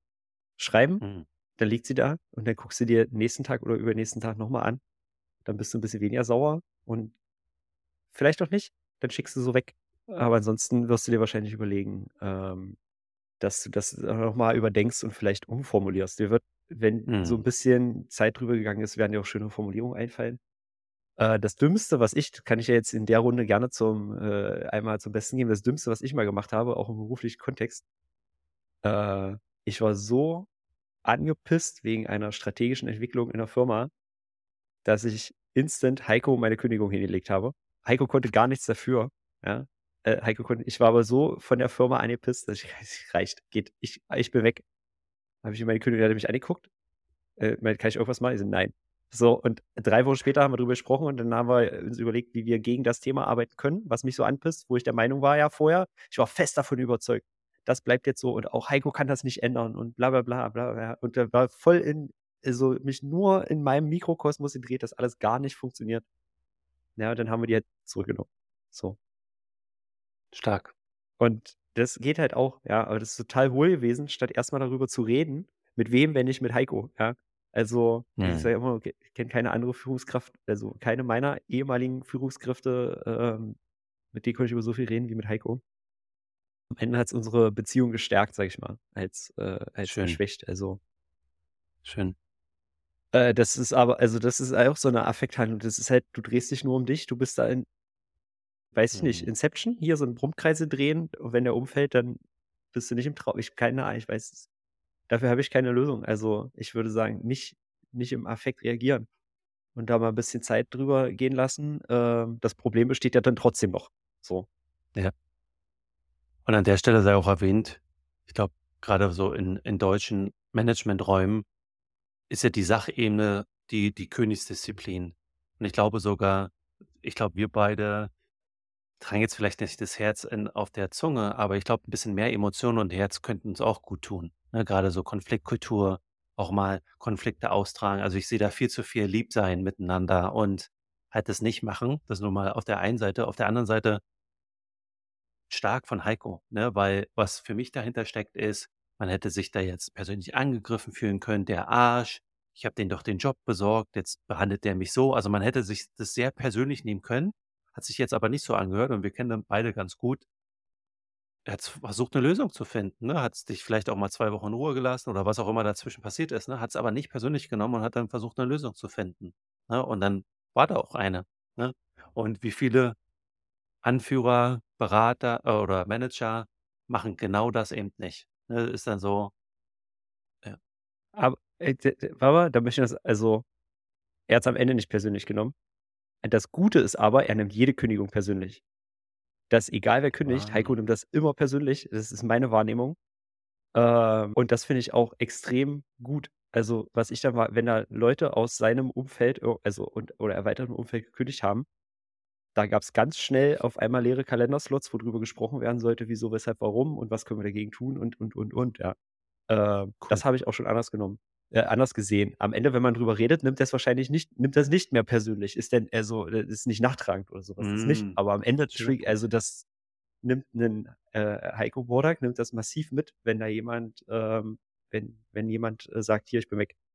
Schreiben, Mhm. Dann liegt sie da und dann guckst du dir nächsten Tag oder übernächsten Tag noch mal an. Dann bist du 'n bisschen weniger sauer und vielleicht auch nicht, dann schickst du so weg. Aber ansonsten wirst du dir wahrscheinlich überlegen, ähm, dass du das noch mal überdenkst und vielleicht umformulierst. Dir wird, wenn so 'n Mhm. bisschen Zeit drüber gegangen ist, werden dir auch schöne Formulierungen einfallen. Äh, das Dümmste, was ich kann ich ja jetzt in der Runde gerne zum äh, einmal zum Besten geben. Das Dümmste, was ich mal gemacht habe, auch im beruflichen Kontext äh, ich war so angepisst wegen einer strategischen Entwicklung in der Firma, dass ich instant Heiko meine Kündigung hingelegt habe. Heiko konnte gar nichts dafür, ja? Äh, Heiko konnte ich war aber so von der Firma angepisst, dass ich: „Es reicht, geht, ich ich bin weg.“ Habe ich meine Kündigung hat mich angeguckt, äh, „Kann ich irgendwas machen?“ Ich so: „Nein.“ So, und 3 Wochen später haben wir drüber gesprochen und dann haben wir uns überlegt, wie wir gegen das Thema arbeiten können, was mich so anpisst, wo ich der Meinung war ja vorher ich war fest davon überzeugt, das bleibt jetzt so und auch Heiko kann das nicht ändern und bla bla bla bla bla. Und der war voll in also, mich nur in meinem Mikrokosmos gedreht, dass alles gar nicht funktioniert. Ja, und dann haben wir die halt zurückgenommen. So. Stark. Und das geht halt auch, ja, aber das ist total hohl gewesen, statt erst mal darüber zu reden. Mit wem, wenn nicht mit Heiko, ja? Also, ich Mhm. sage immer, okay, ich kenne keine andere Führungskraft also, keine meiner ehemaligen Führungskräfte, ähm, mit denen konnte ich über so viel reden wie mit Heiko. Am Ende hat's unsere Beziehung gestärkt, sage ich mal, als äh, als Schön. geschwächt, also Schön. Äh, das ist aber also, das ist auch so 'ne Affekthandlung. Das ist halt du drehst dich nur um dich. Du bist da in weiß ich nicht, Mhm. Inception, hier so 'n Brummkreise drehen und wenn der umfällt, dann bist du nicht im Trau ich keine Ahnung, ich weiß es dafür habe ich keine Lösung. Also, ich würde sagen, nicht nicht im Affekt reagieren und da mal 'n bisschen Zeit drüber gehen lassen. Ähm, das Problem besteht ja dann trotzdem noch, so. Ja. Und an der Stelle sei auch erwähnt, ich glaube, gerade so in in deutschen Managementräumen ist ja die Sachebene die die Königsdisziplin. Und ich glaube sogar ich glaube, wir beide tragen jetzt vielleicht nicht das Herz in auf der Zunge, aber ich glaube, 'n bisschen mehr Emotionen und Herz könnten uns auch gut tun, ne? Grade so Konfliktkultur, auch mal Konflikte austragen. Also, ich sehe da viel zu viel Liebsein miteinander und halt das nicht machen. Das nur mal auf der einen Seite. Auf der anderen Seite stark von Heiko, ne? Weil was für mich dahinter steckt, ist, man hätte sich da jetzt persönlich angegriffen fühlen können: „Der Arsch, ich habe dem doch den Job besorgt, jetzt behandelt der mich so.“ Also, man hätte sich das sehr persönlich nehmen können, hat sich jetzt aber nicht so angehört und wir kennen ihn beide ganz gut. Er hat versucht, 'ne Lösung zu finden, ne? Hat's dich vielleicht auch mal 2 Wochen in Ruhe gelassen oder was auch immer dazwischen passiert ist, ne? Hat's aber nicht persönlich genommen und hat dann versucht, 'ne Lösung zu finden, ne? Und dann war da auch eine, ne? Und wie viele Anführer, Berater oder Manager machen genau das eben nicht, ne? Ist dann so Ja. Aber, äh, da möchte ich das also, er hat's am Ende nicht persönlich genommen. Das Gute ist aber, er nimmt jede Kündigung persönlich. Dass egal wer kündigt, Heiko Ah. nimmt das immer persönlich. Das ist meine Wahrnehmung. Ähm, und das finde ich auch extrem gut. Also, was ich da mal wenn da Leute aus seinem Umfeld, ir also und oder erweiterten Umfeld gekündigt haben, da gab's ganz schnell auf einmal leere Kalenderslots, wo drüber gesprochen werden sollte, wieso, weshalb, warum und was können wir dagegen tun und, und, und, und, ja. Ähm, Cool. das habe ich auch schon anders genommen äh, anders gesehen. Am Ende, wenn man drüber redet, nimmt er's wahrscheinlich nicht nimmt er's nicht mehr persönlich. Ist denn also, äh, ist nicht nachtragend oder so was, das nicht. Mhm. Aber am Ende also, das nimmt 'nen, äh, Heiko Wodak nimmt das massiv mit, wenn da jemand, ähm wenn wenn jemand, äh, sagt: „Hier, ich bin weg.“ Äh,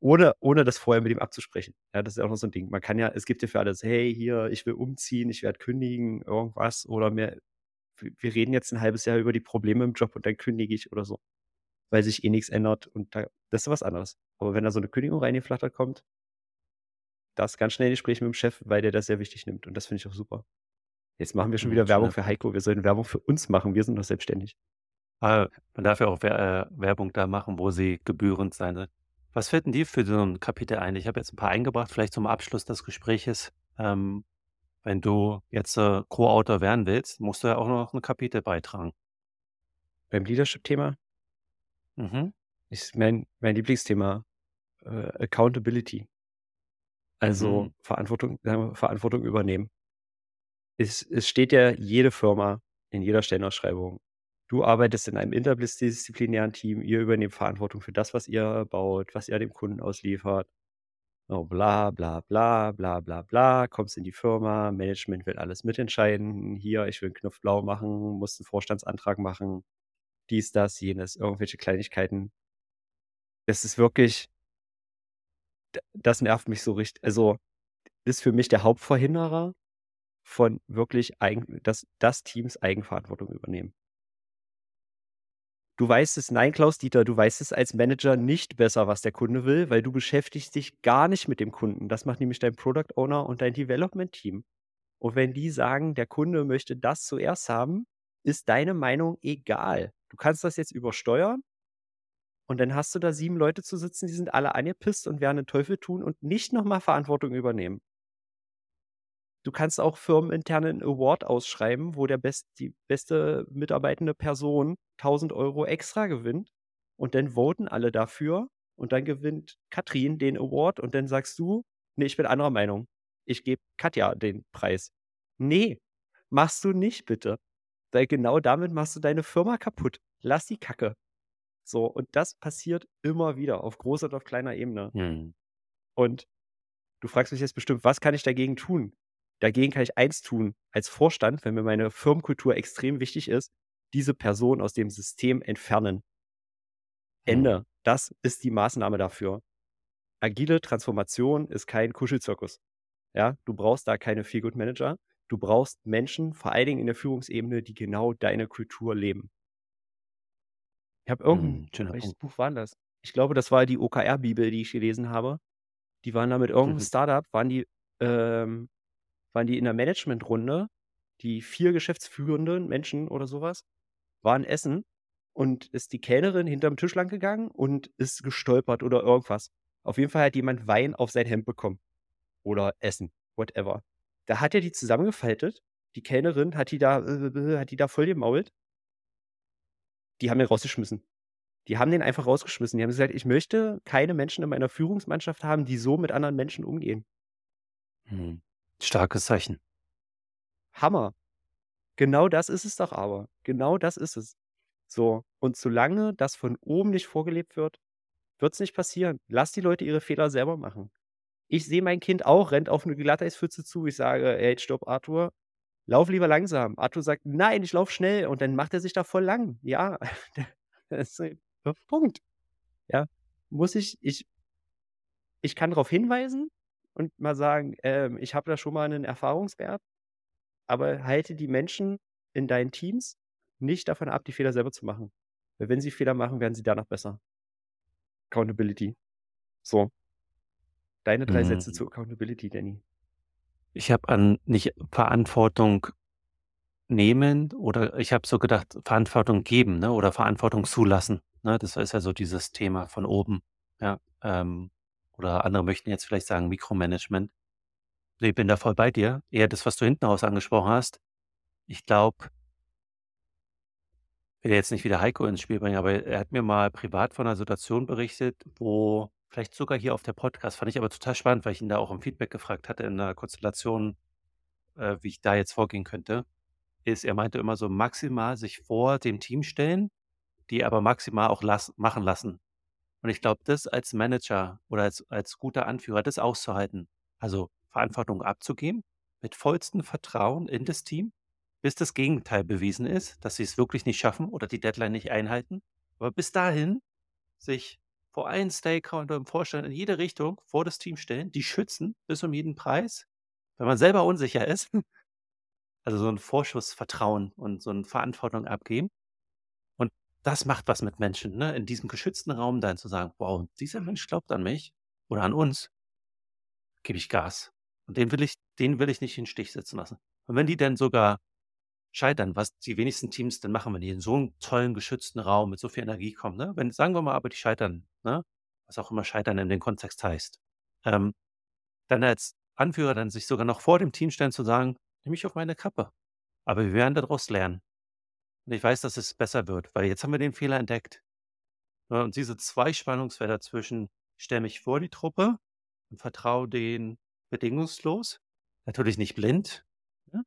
ohne ohne das vorher mit ihm abzusprechen. Ja, das ist ja auch noch so 'n Ding. Man kann ja es gibt ja für alles: „Hey, hier, ich will umziehen, ich werde kündigen, irgendwas oder w wir reden jetzt 'n 1/2 Jahr über die Probleme im Job und dann kündige ich“ oder so, weil sich eh nix ändert und da das ist was anderes. Aber wenn da so 'ne Kündigung reingeflattert kommt das ganz schnell Gespräch mit dem Chef, weil der das sehr wichtig nimmt und das finde ich auch super. Jetzt machen wir schon wieder Werbung für. Heiko. Wir sollten Werbung für uns machen. Wir sind doch selbstständig. Ah, man darf ja auch äh, Werbung da machen, wo sie gebührend sein soll. Was fällt denn dir für so 'n Kapitel ein? Ich habe jetzt 'n paar eingebracht, vielleicht zum Abschluss des Gespräches. Ähm, wenn du jetzt, äh, Co-Autor werden willst, musst du ja auch noch 'n Kapitel beitragen. Beim Leadership-Thema? Mhm. Ist mein mein Lieblingsthema, äh, Accountability. Also, Mhm. Verantwortung sagen wir Verantwortung übernehmen. Es es steht ja jede Firma in jeder Stellenausschreibung: „Du arbeitest in einem interdisziplinären Team, ihr übernehmt Verantwortung für das, was ihr baut, was ihr dem Kunden ausliefert.“ Oh, bla, bla, bla, bla, bla, bla. Kommst in die Firma, Management will alles mitentscheiden. Hier, ich will 'n Knopf blau machen, musst 'n Vorstandsantrag machen, dies, das, jenes, irgendwelche Kleinigkeiten. Es ist wirklich das nervt mich so richt also, ist für mich der Hauptverhinderer von wirklich dass dass Teams Eigenverantwortung übernehmen. Du weißt es nein, Klaus-Dieter, du weißt es als Manager nicht besser, was der Kunde will, weil du beschäftigst dich gar nicht mit dem Kunden. Das macht nämlich dein Product Owner und dein Development-Team. Und wenn die sagen, der Kunde möchte das zuerst haben, ist deine Meinung egal. Du kannst das jetzt übersteuern und dann hast du da 7 Leute zu sitzen, die sind alle angepisst und werden den Teufel tun und nicht noch mal Verantwortung übernehmen. Du kannst auch firmenintern 'nen Award ausschreiben, wo der best die beste mitarbeitende Person 1.000 € extra gewinnt und dann voten alle dafür und dann gewinnt Katrin den Award und dann sagst du: „Ne, ich bin anderer Meinung. Ich gebe Katja den Preis.“ Ne, machst du nicht bitte, weil genau damit machst du deine Firma kaputt. Lass die Kacke. So, und das passiert immer wieder auf großer und auf kleiner Ebene. Mhm. Und du fragst mich jetzt bestimmt: „Was kann ich dagegen tun?“ Dagegen kann ich eins tun: Als Vorstand, wenn mir meine Firmenkultur extrem wichtig ist, diese Person aus dem System entfernen. Mhm. Ende. Das ist die Maßnahme dafür. Agile Transformation ist kein Kuschelzirkus. Ja, du brauchst da keine Feelgood-Manager. Du brauchst Menschen, vor allen Dingen in der Führungsebene, die genau deine Kultur leben. Ich habe irgend 'n Mhm, schöner welches Punkt. Buch war das? Ich glaube, das war die OKR-Bibel, die ich gelesen habe. Die waren da mit irgend 'nem Mhm. Start-up waren die ähm, waren die in 'ner Managementrunde. Die 4 geschäftsführenden Menschen oder so was waren essen und ist die Kellnerin hinterm Tisch lang gegangen und ist gestolpert oder irgendwas. Auf jeden Fall hat jemand Wein auf sein Hemd bekommen oder Essen, whatever. Da hat er die zusammengefaltet. Die Kellnerin hat die da hat die da vollgemault Die haben den rausgeschmissen. Die haben den einfach rausgeschmissen. Die haben gesagt: „Ich möchte keine Menschen in meiner Führungsmannschaft haben, die so mit anderen Menschen umgehen.“ Mhm. Starkes Zeichen. Hammer. Genau das ist es doch aber. Genau das ist es. So, und solange das von oben nicht vorgelebt wird, wird's nicht passieren. Lass die Leute ihre Fehler selber machen. Ich sehe mein Kind auch, rennt auf 'ne Glatteis-Pfütze zu. Ich sage: „Ey, stopp, Arthur. Lauf lieber langsam.“ Arthur sagt: „Nein, ich laufe schnell.“ Und dann macht er sich da voll lang. Ja, das ist Punkt. Ja, muss ich ich ich kann drauf hinweisen und mal sagen: „Ähm, ich habe da schon mal 'nen Erfahrungswert.“ Aber halte die Menschen in deinen Teams nicht davon ab, die Fehler selber zu machen. Weil wenn sie Fehler machen, werden sie danach besser. Accountability. So. Deine 3 Sätze Mhm. zu Accountability, Danny. Ich habe an nicht Verantwortung nehmen oder ich habe so gedacht, Verantwortung geben, ne, oder Verantwortung zulassen, ne? Das ist ja so dieses Thema von oben, ja, ähm, oder andere möchten jetzt vielleicht sagen Mikromanagement. Ne, bin da voll bei dir. Eher das, was du hinten raus angesprochen hast. Ich glaube will jetzt nicht wieder Heiko ins Spiel bringen, aber er hat mir mal privat von 'ner Situation berichtet, wo vielleicht sogar hier auf der Podcast, fand ich aber total spannend, weil ich ihn da auch um Feedback gefragt hatte in 'ner Konstellation, äh, wie ich da jetzt vorgehen könnte, ist, er meinte immer so maximal sich vor dem Team stellen, die aber maximal auch lass machen lassen. Und ich glaube, das als Manager oder als als guter Anführer, das auszuhalten, also Verantwortung abzugeben, mit vollstem Vertrauen in das Team, bis das Gegenteil bewiesen ist, dass sie's wirklich nicht schaffen oder die Deadline nicht einhalten. Aber bis dahin sich vor allen Stakeholder im Vorstand in jede Richtung vor das Team stellen, die schützen bis um jeden Preis, wenn man selber unsicher ist. Also, so 'n Vorschussvertrauen und so 'n Verantwortung abgeben. Das macht was mit Menschen, ne, in diesem geschützten Raum dann zu sagen: „Wow, dieser Mensch glaubt an mich oder an uns“ „gebe ich Gas. Und den will ich den will ich nicht in Stich sitzen lassen.“ Und wenn die dann sogar scheitern, was die wenigsten Teams dann machen, wenn die in so 'n tollen geschützten Raum mit so viel Energie kommen, ne? Wenn sagen wir mal aber, die scheitern, ne, was auch immer Scheitern in dem Kontext heißt. Ähm, dann als Anführer dann sich sogar noch vor dem Team stellen zu sagen: „Nehme ich auf meine Kappe. Aber wir werden da draus lernen. Und ich weiß, dass es besser wird, weil jetzt haben wir den Fehler entdeckt.“ Ne, und diese 2 Spannungsfelder zwischen: „Ich stelle mich vor die Truppe und vertraue denen bedingungslos, natürlich nicht blind, ne,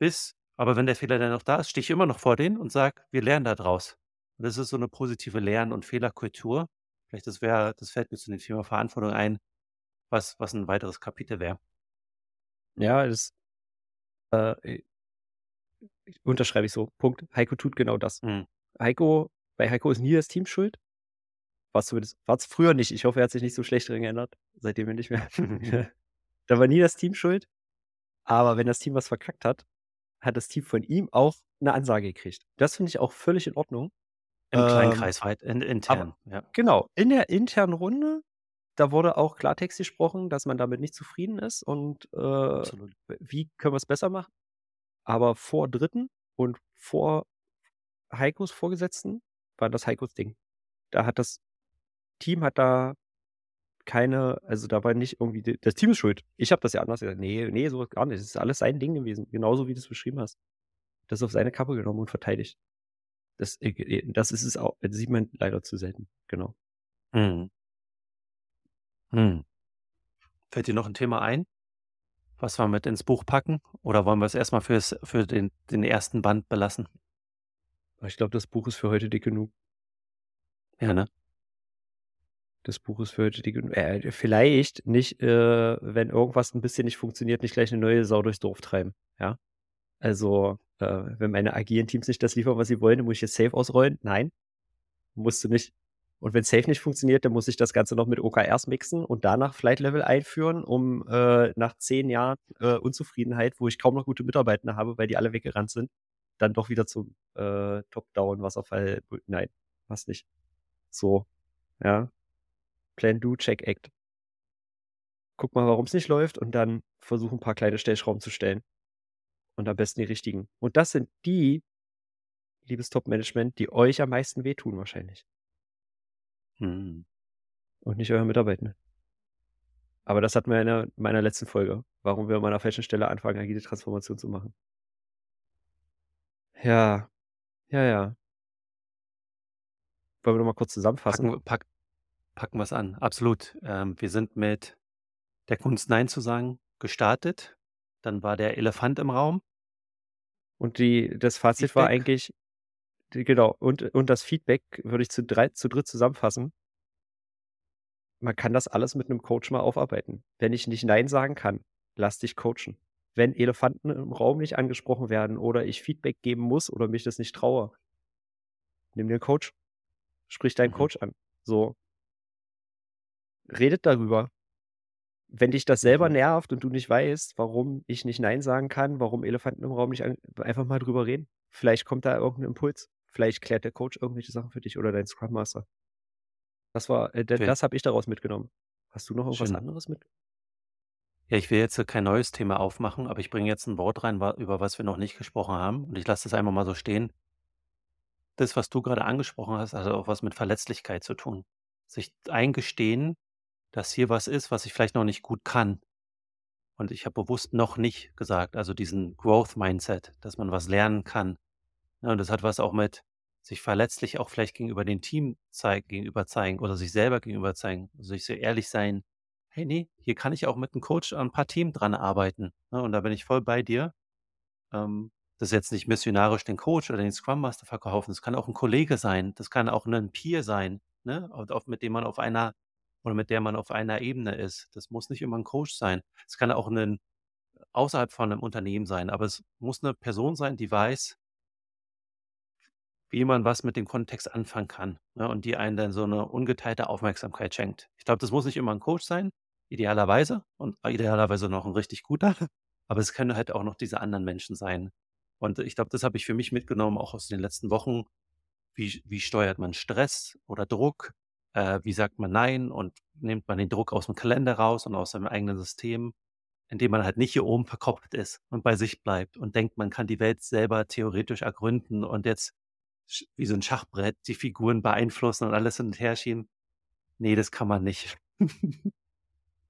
bis aber wenn der Fehler dann noch da ist, stehe ich immer noch vor denen und sage: „Wir lernen da draus.“ Und das ist so 'ne positive Lern und Fehlerkultur. Vielleicht das wäre das fällt mir zu dem Thema Verantwortung ein, was was 'n weiteres Kapitel wäre. Ja, das äh unterschreibe ich so. Punkt. Heiko tut genau das. Mhm. Heiko bei Heiko ist nie das Team schuld. War's zumindest war's früher nicht. Ich hoffe, er hat sich nicht so schlecht dran geändert, seitdem wir nicht mehr da war nie das Team schuld. Aber wenn das Team was verkackt hat, hat das Team von ihm auch 'ne Ansage gekriegt. Das finde ich auch völlig in Ordnung. Im kleinen Ähm, Kreis weit in aber intern, ja. genau, in der internen Runde, da wurde auch Klartext gesprochen, dass man damit nicht zufrieden ist und, äh, wie können wir's besser machen? Aber vor Dritten und vor Heikos Vorgesetzten war das Heikos Ding. Da hat das Team hat da keine also, da war nicht irgendwie das Team ist schuld. Ich habe das ja anders gesagt: „Ne, ne, so gar nicht. Das ist alles sein Ding gewesen“, genauso wie du's beschrieben hast. Das auf seine Kappe genommen und verteidigt. Das äh, äh, das ist es au das sieht man leider zu selten, genau. Mhm. Mhm. Fällt dir noch 'n Thema ein, was wir mit ins Buch packen oder wollen wir's erst mal fürs für den den 1. Band belassen? Ich glaube, das Buch ist für heute dick genug. Ja, ne? Das Buch ist für heute dick genu äh, vielleicht nicht, äh, wenn irgendwas 'n bisschen nicht funktioniert, nicht gleich 'ne neue Sau durchs Dorf treiben, ja? Also, äh, wenn meine agilen Teams nicht das liefern, was sie wollen, dann muss ich jetzt Safe ausrollen. Nein, musst du nicht. Und wenn Safe nicht funktioniert, dann muss ich das Ganze noch mit OKRs mixen und danach Flight Level einführen, um, äh, nach 10 Jahren, äh, Unzufriedenheit, wo ich kaum noch gute Mitarbeitende habe, weil die alle weggerannt sind, dann doch wieder zum, äh, Top-Down-Wasserfall nein, passt nicht. So, ja. Plan, do, check, act. Guck mal, warum's nicht läuft und dann versuch 'n paar kleine Stellschrauben zu stellen. Und am besten die richtigen. Und das sind die liebes Top-Management, die euch am meisten wehtun wahrscheinlich. Mhm. Und nicht eure Mitarbeitenden. Aber das hatten wir in meiner letzten Folge, warum wir immer an der falschen Stelle anfangen, agile Transformation zu machen. Ja. Ja, ja. Wollen wir noch mal kurz zusammenfassen? Packen wir pack packen wir's an. Absolut. Ähm, wir sind mit der Kunst „Nein“ zu sagen gestartet. Dann war der Elefant im Raum. Und die das Fazit war Feedback. eigentlich d genau, und und das Feedback würde ich zu drei zu dritt zusammenfassen. Man kann das alles mit 'nem Coach mal aufarbeiten. Wenn ich nicht „Nein“ sagen kann, lass dich coachen. Wenn Elefanten im Raum nicht angesprochen werden oder ich Feedback geben muss oder mich das nicht traue nimm dir 'n Coach. Sprich deinen Mhm. Coach an. So. Redet darüber. Wenn dich das selber Mhm. nervt und du nicht weißt, warum ich nicht „Nein“ sagen kann, warum Elefanten im Raum nicht an einfach mal drüber reden. Vielleicht kommt da irgend 'n Impuls. Vielleicht klärt der Coach irgendwelche Sachen für dich oder dein Scrum Master. Das war äh, Okay. das habe ich daraus mitgenommen. Hast du noch irgendwas Schön. anderes mit Ja, ich will jetzt, kein neues Thema aufmachen, aber ich bringe jetzt 'n Wort rein, über was wir noch nicht gesprochen haben und ich lasse das einfach mal so stehen. Das, was du grade angesprochen hast, hat auch was mit Verletzlichkeit zu tun. Sich eingestehen, dass hier was ist, was ich vielleicht noch nicht gut kann. Und ich habe bewusst „noch nicht“ gesagt, also diesen Growth Mindset, dass man was lernen kann. Ne, und das hat was auch mit sich verletzlich auch vielleicht gegenüber dem Team zei gegenüber zeigen oder sich selber gegenüber zeigen, sich so ehrlich sein: „Hey, ne, hier kann ich auch mit 'n Coach an 'n paar Themen dran arbeiten“, ne? Und da bin ich voll bei dir. Ähm, das ist jetzt nicht missionarisch den Coach oder den Scrum Master verkaufen. Das kann auch 'n Kollege sein. Das kann auch 'nen Peer sein, ne? Und auch mit dem man auf einer oder mit der man auf einer Ebene ist. Das muss nicht immer 'n Coach sein. Es kann auch 'nen außerhalb von 'nem Unternehmen sein, aber es muss 'ne Person sein, die weiß wie man was mit dem Kontext anfangen kann, ne, und die einen dann so 'ne ungeteilte Aufmerksamkeit schenkt. Ich glaube, das muss nicht immer 'n Coach sein, idealerweise und idealerweise noch 'n richtig guter, aber es können halt auch noch diese anderen Menschen sein. Und ich glaube, das habe ich für mich mitgenommen, auch aus den letzten Wochen. Wie wie steuert man Stress oder Druck? Äh, wie sagt man „Nein“ und nimmt man den Druck aus'm Kalender raus und aus seinem eigenen System, indem man halt nicht hier oben verkopft ist und bei sich bleibt und denkt, man kann die Welt selber theoretisch ergründen und jetzt wie so 'n Schachbrett die Figuren beeinflussen und alles hin und her schieben. Ne, das kann man nicht.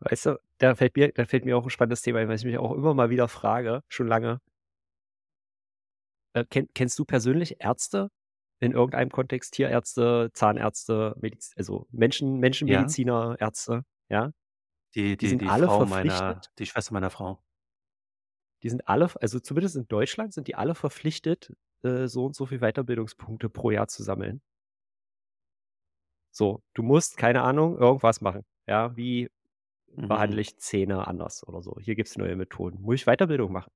Weißt du, da fällt mir da fällt mir auch 'n spannendes Thema ein, was ich mich auch immer mal wieder frage, schon lange. Äh, kenn kennst du persönlich Ärzte in irgendeinem Kontext, Tierärzte, Zahnärzte, Mediz also Menschen Ja. Menschenmediziner, Ärzte, ja? Die Die die sind die alle Frau meiner verpflichtet die Schwester meiner Frau. Die sind alle also zumindest in Deutschland sind die alle verpflichtet, äh, so und so viel Weiterbildungspunkte pro Jahr zu sammeln. So, du musst, keine Ahnung, irgendwas machen, ja, wie Mhm. behandle ich Zähne anders oder so. Hier gibt's neue Methoden. Muss ich Weiterbildung machen.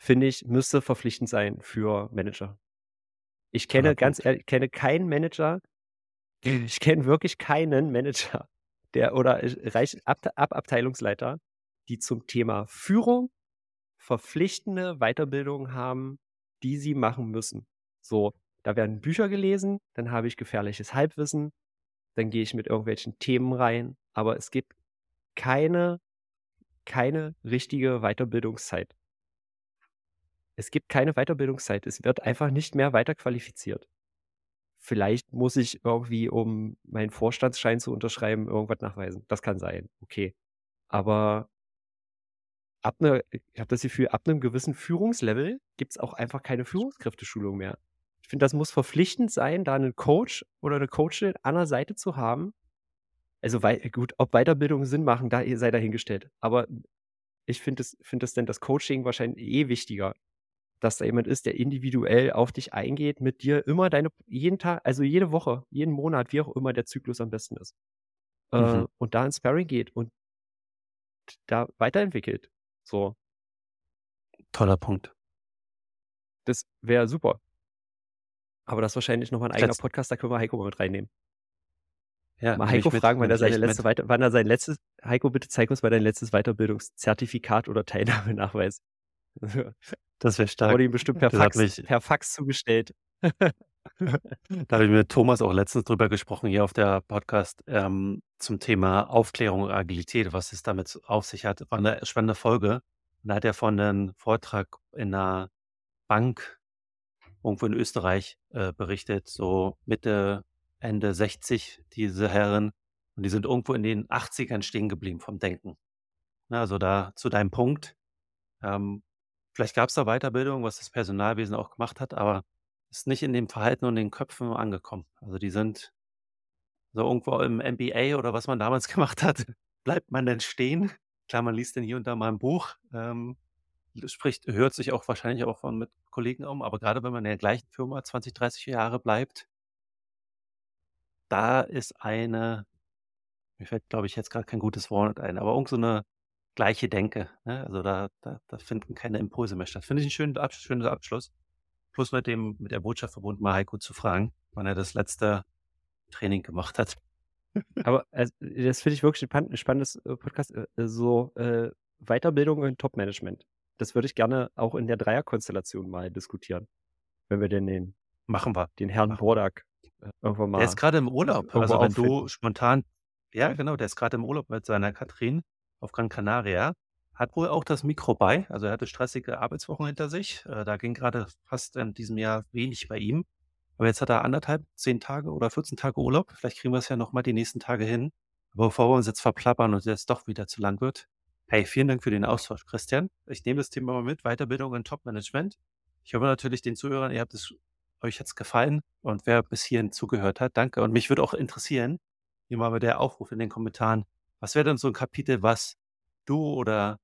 Finde ich, müsste verpflichtend sein für Manager. Ich kenne ganz Punkt. ehrlich kenne keinen Manager ich kenne wirklich keinen Manager, der oder ich reich Ab Ab-Abteilungsleiter, die zum Thema Führung verpflichtende Weiterbildung haben, die sie machen müssen. So, da werden Bücher gelesen, dann habe ich gefährliches Halbwissen, dann gehe ich mit irgendwelchen Themen rein, aber es gibt keine keine richtige Weiterbildungszeit. Es gibt keine Weiterbildungszeit. Es wird einfach nicht mehr weiterqualifiziert. Vielleicht muss ich irgendwie, um meinen Vorstandsschein zu unterschreiben, irgendwas nachweisen. Das kann sein, okay. Aber ab 'ner ich habe das Gefühl, ab 'nem gewissen Führungslevel gibt's auch einfach keine Führungskräfteschulung mehr. Ich finde, das muss verpflichtend sein, da 'nen Coach oder 'ne Coachin an der Seite zu haben. Also, gut, ob Weiterbildungen Sinn machen, da sei dahingestellt. Aber ich finde das finde das denn das Coaching wahrscheinlich eh wichtiger, dass da jemand ist, der individuell auf dich eingeht, mit dir immer deine jeden Tag also jede Woche, jeden Monat, wie auch immer der Zyklus am besten ist, äh, Mhm. und da ins Sparring geht und da weiterentwickelt, so. Toller Punkt. Das wäre super. Aber das ist wahrscheinlich noch mal 'n eigener Setz Podcast, da können wir Heiko mal mit reinnehmen. Ja, Mal Heiko mit, fragen, wann er seine letzte mit. Weiter wann er sein letztes „Heiko, bitte zeig uns mal dein letztes Weiterbildungszertifikat oder Teilnahmenachweis.“ Das wäre Wurde stark. ihm bestimmt per Fax mich per Fax zugestellt. Da habe ich mit Thomas auch letztens drüber gesprochen hier auf der Podcast, ähm, zum Thema Aufklärung und Agilität, was es damit auf sich hat. War 'ne spannende Folge. Da hat er von 'nen Vortrag in 'ner Bank irgendwo in Österreich, äh, berichtet, so Mitte, Ende 60, diese Herren. Und die sind irgendwo in den 80ern stehen geblieben vom Denken. Ne, also da zu deinem Punkt, ähm, vielleicht gab's da Weiterbildung, was das Personalwesen auch gemacht hat, aber ist nicht in dem Verhalten und den Köpfen angekommen. Also, die sind so irgendwo im MBA oder was man damals gemacht hat, bleibt man dann stehen. Klar, man liest dann hier und da mal 'n Buch, ähm, spricht hört sich auch wahrscheinlich auch von mit Kollegen um, aber grade wenn man in der gleichen Firma 20, 30 Jahre bleibt da ist eine mir fällt, glaube ich, jetzt grad kein gutes Wort ein, aber irgend so 'ne gleiche Denke, ne? Also, da da da finden keine Impulse mehr statt. Finde ich 'n schönen Abschluss. Plus mit dem mit der Botschaft verbunden, mal Heiko zu fragen, wann er das letzte Training gemacht hat. Aber, also, das finde ich wirklich 'n pan spannendes, äh, Podcast, äh, so, äh, Weiterbildung in Top-Management. Das würde ich gerne auch in der Dreierkonstellation mal diskutieren, wenn wir denn den Machen wir. den Herrn Bordak, äh, irgendwann Der mal ist grade im Urlaub. Also, wenn du spontan ja, genau, der ist grad im Urlaub mit seiner Katrin auf Gran Canaria. Hat wohl auch das Mikro bei. Also, er hatte stressige Arbeitswochen hinter sich. Äh, da ging grade fast in diesem Jahr wenig bei ihm. Aber jetzt hat er 1,5, 10 Tage oder 14 Tage Urlaub. Vielleicht kriegen wir's ja noch mal die nächsten Tage hin. Aber bevor wir uns jetzt verplappern und es doch wieder zu lang wird. Hey, vielen Dank für den Austausch, Christian. Ich nehme das Thema mal mit, Weiterbildung in Top-Management. Ich hoffe natürlich den Zuhörern, ihr habt es euch hat's gefallen und wer bis hierhin zugehört hat, danke. Und mich würde auch interessieren, hier mal der Aufruf in den Kommentaren: Was wäre denn so 'n Kapitel, was du oder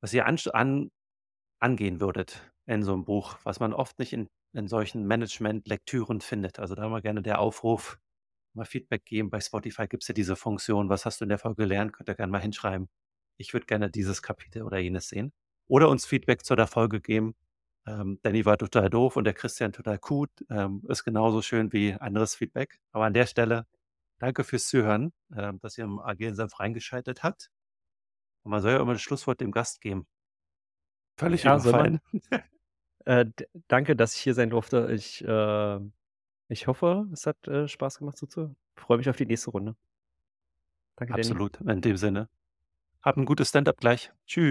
was ihr anst an angehen würdet in so 'nem Buch, was man oft nicht in in solchen Management-Lektüren findet? Also, da mal gerne der Aufruf, mal Feedback geben. Bei Spotify gibt's ja diese Funktion: „Was hast du in der Folge gelernt?“ Könnt ihr gerne mal hinschreiben. Ich würde gerne dieses Kapitel oder jenes sehen. Oder uns Feedback zu der Folge geben. Ähm, Danny war total doof und der Christian total gut. Ähm, ist genauso schön wie anderes Feedback. Aber an der Stelle danke fürs Zuhören, ähm, dass ihr im Agilen Senf reingeschaltet habt. Und man soll ja immer das Schlusswort dem Gast geben. Völlig Ja, man. überfallen. Äh, d danke, dass ich hier sein durfte. Ich, äh ich hoffe, es hat, äh, Spaß gemacht zuzuhören. Freue mich auf die nächste Runde. Danke, Danny. Absolut. In dem Sinne. Hab 'n gutes Stand-up gleich. Tschü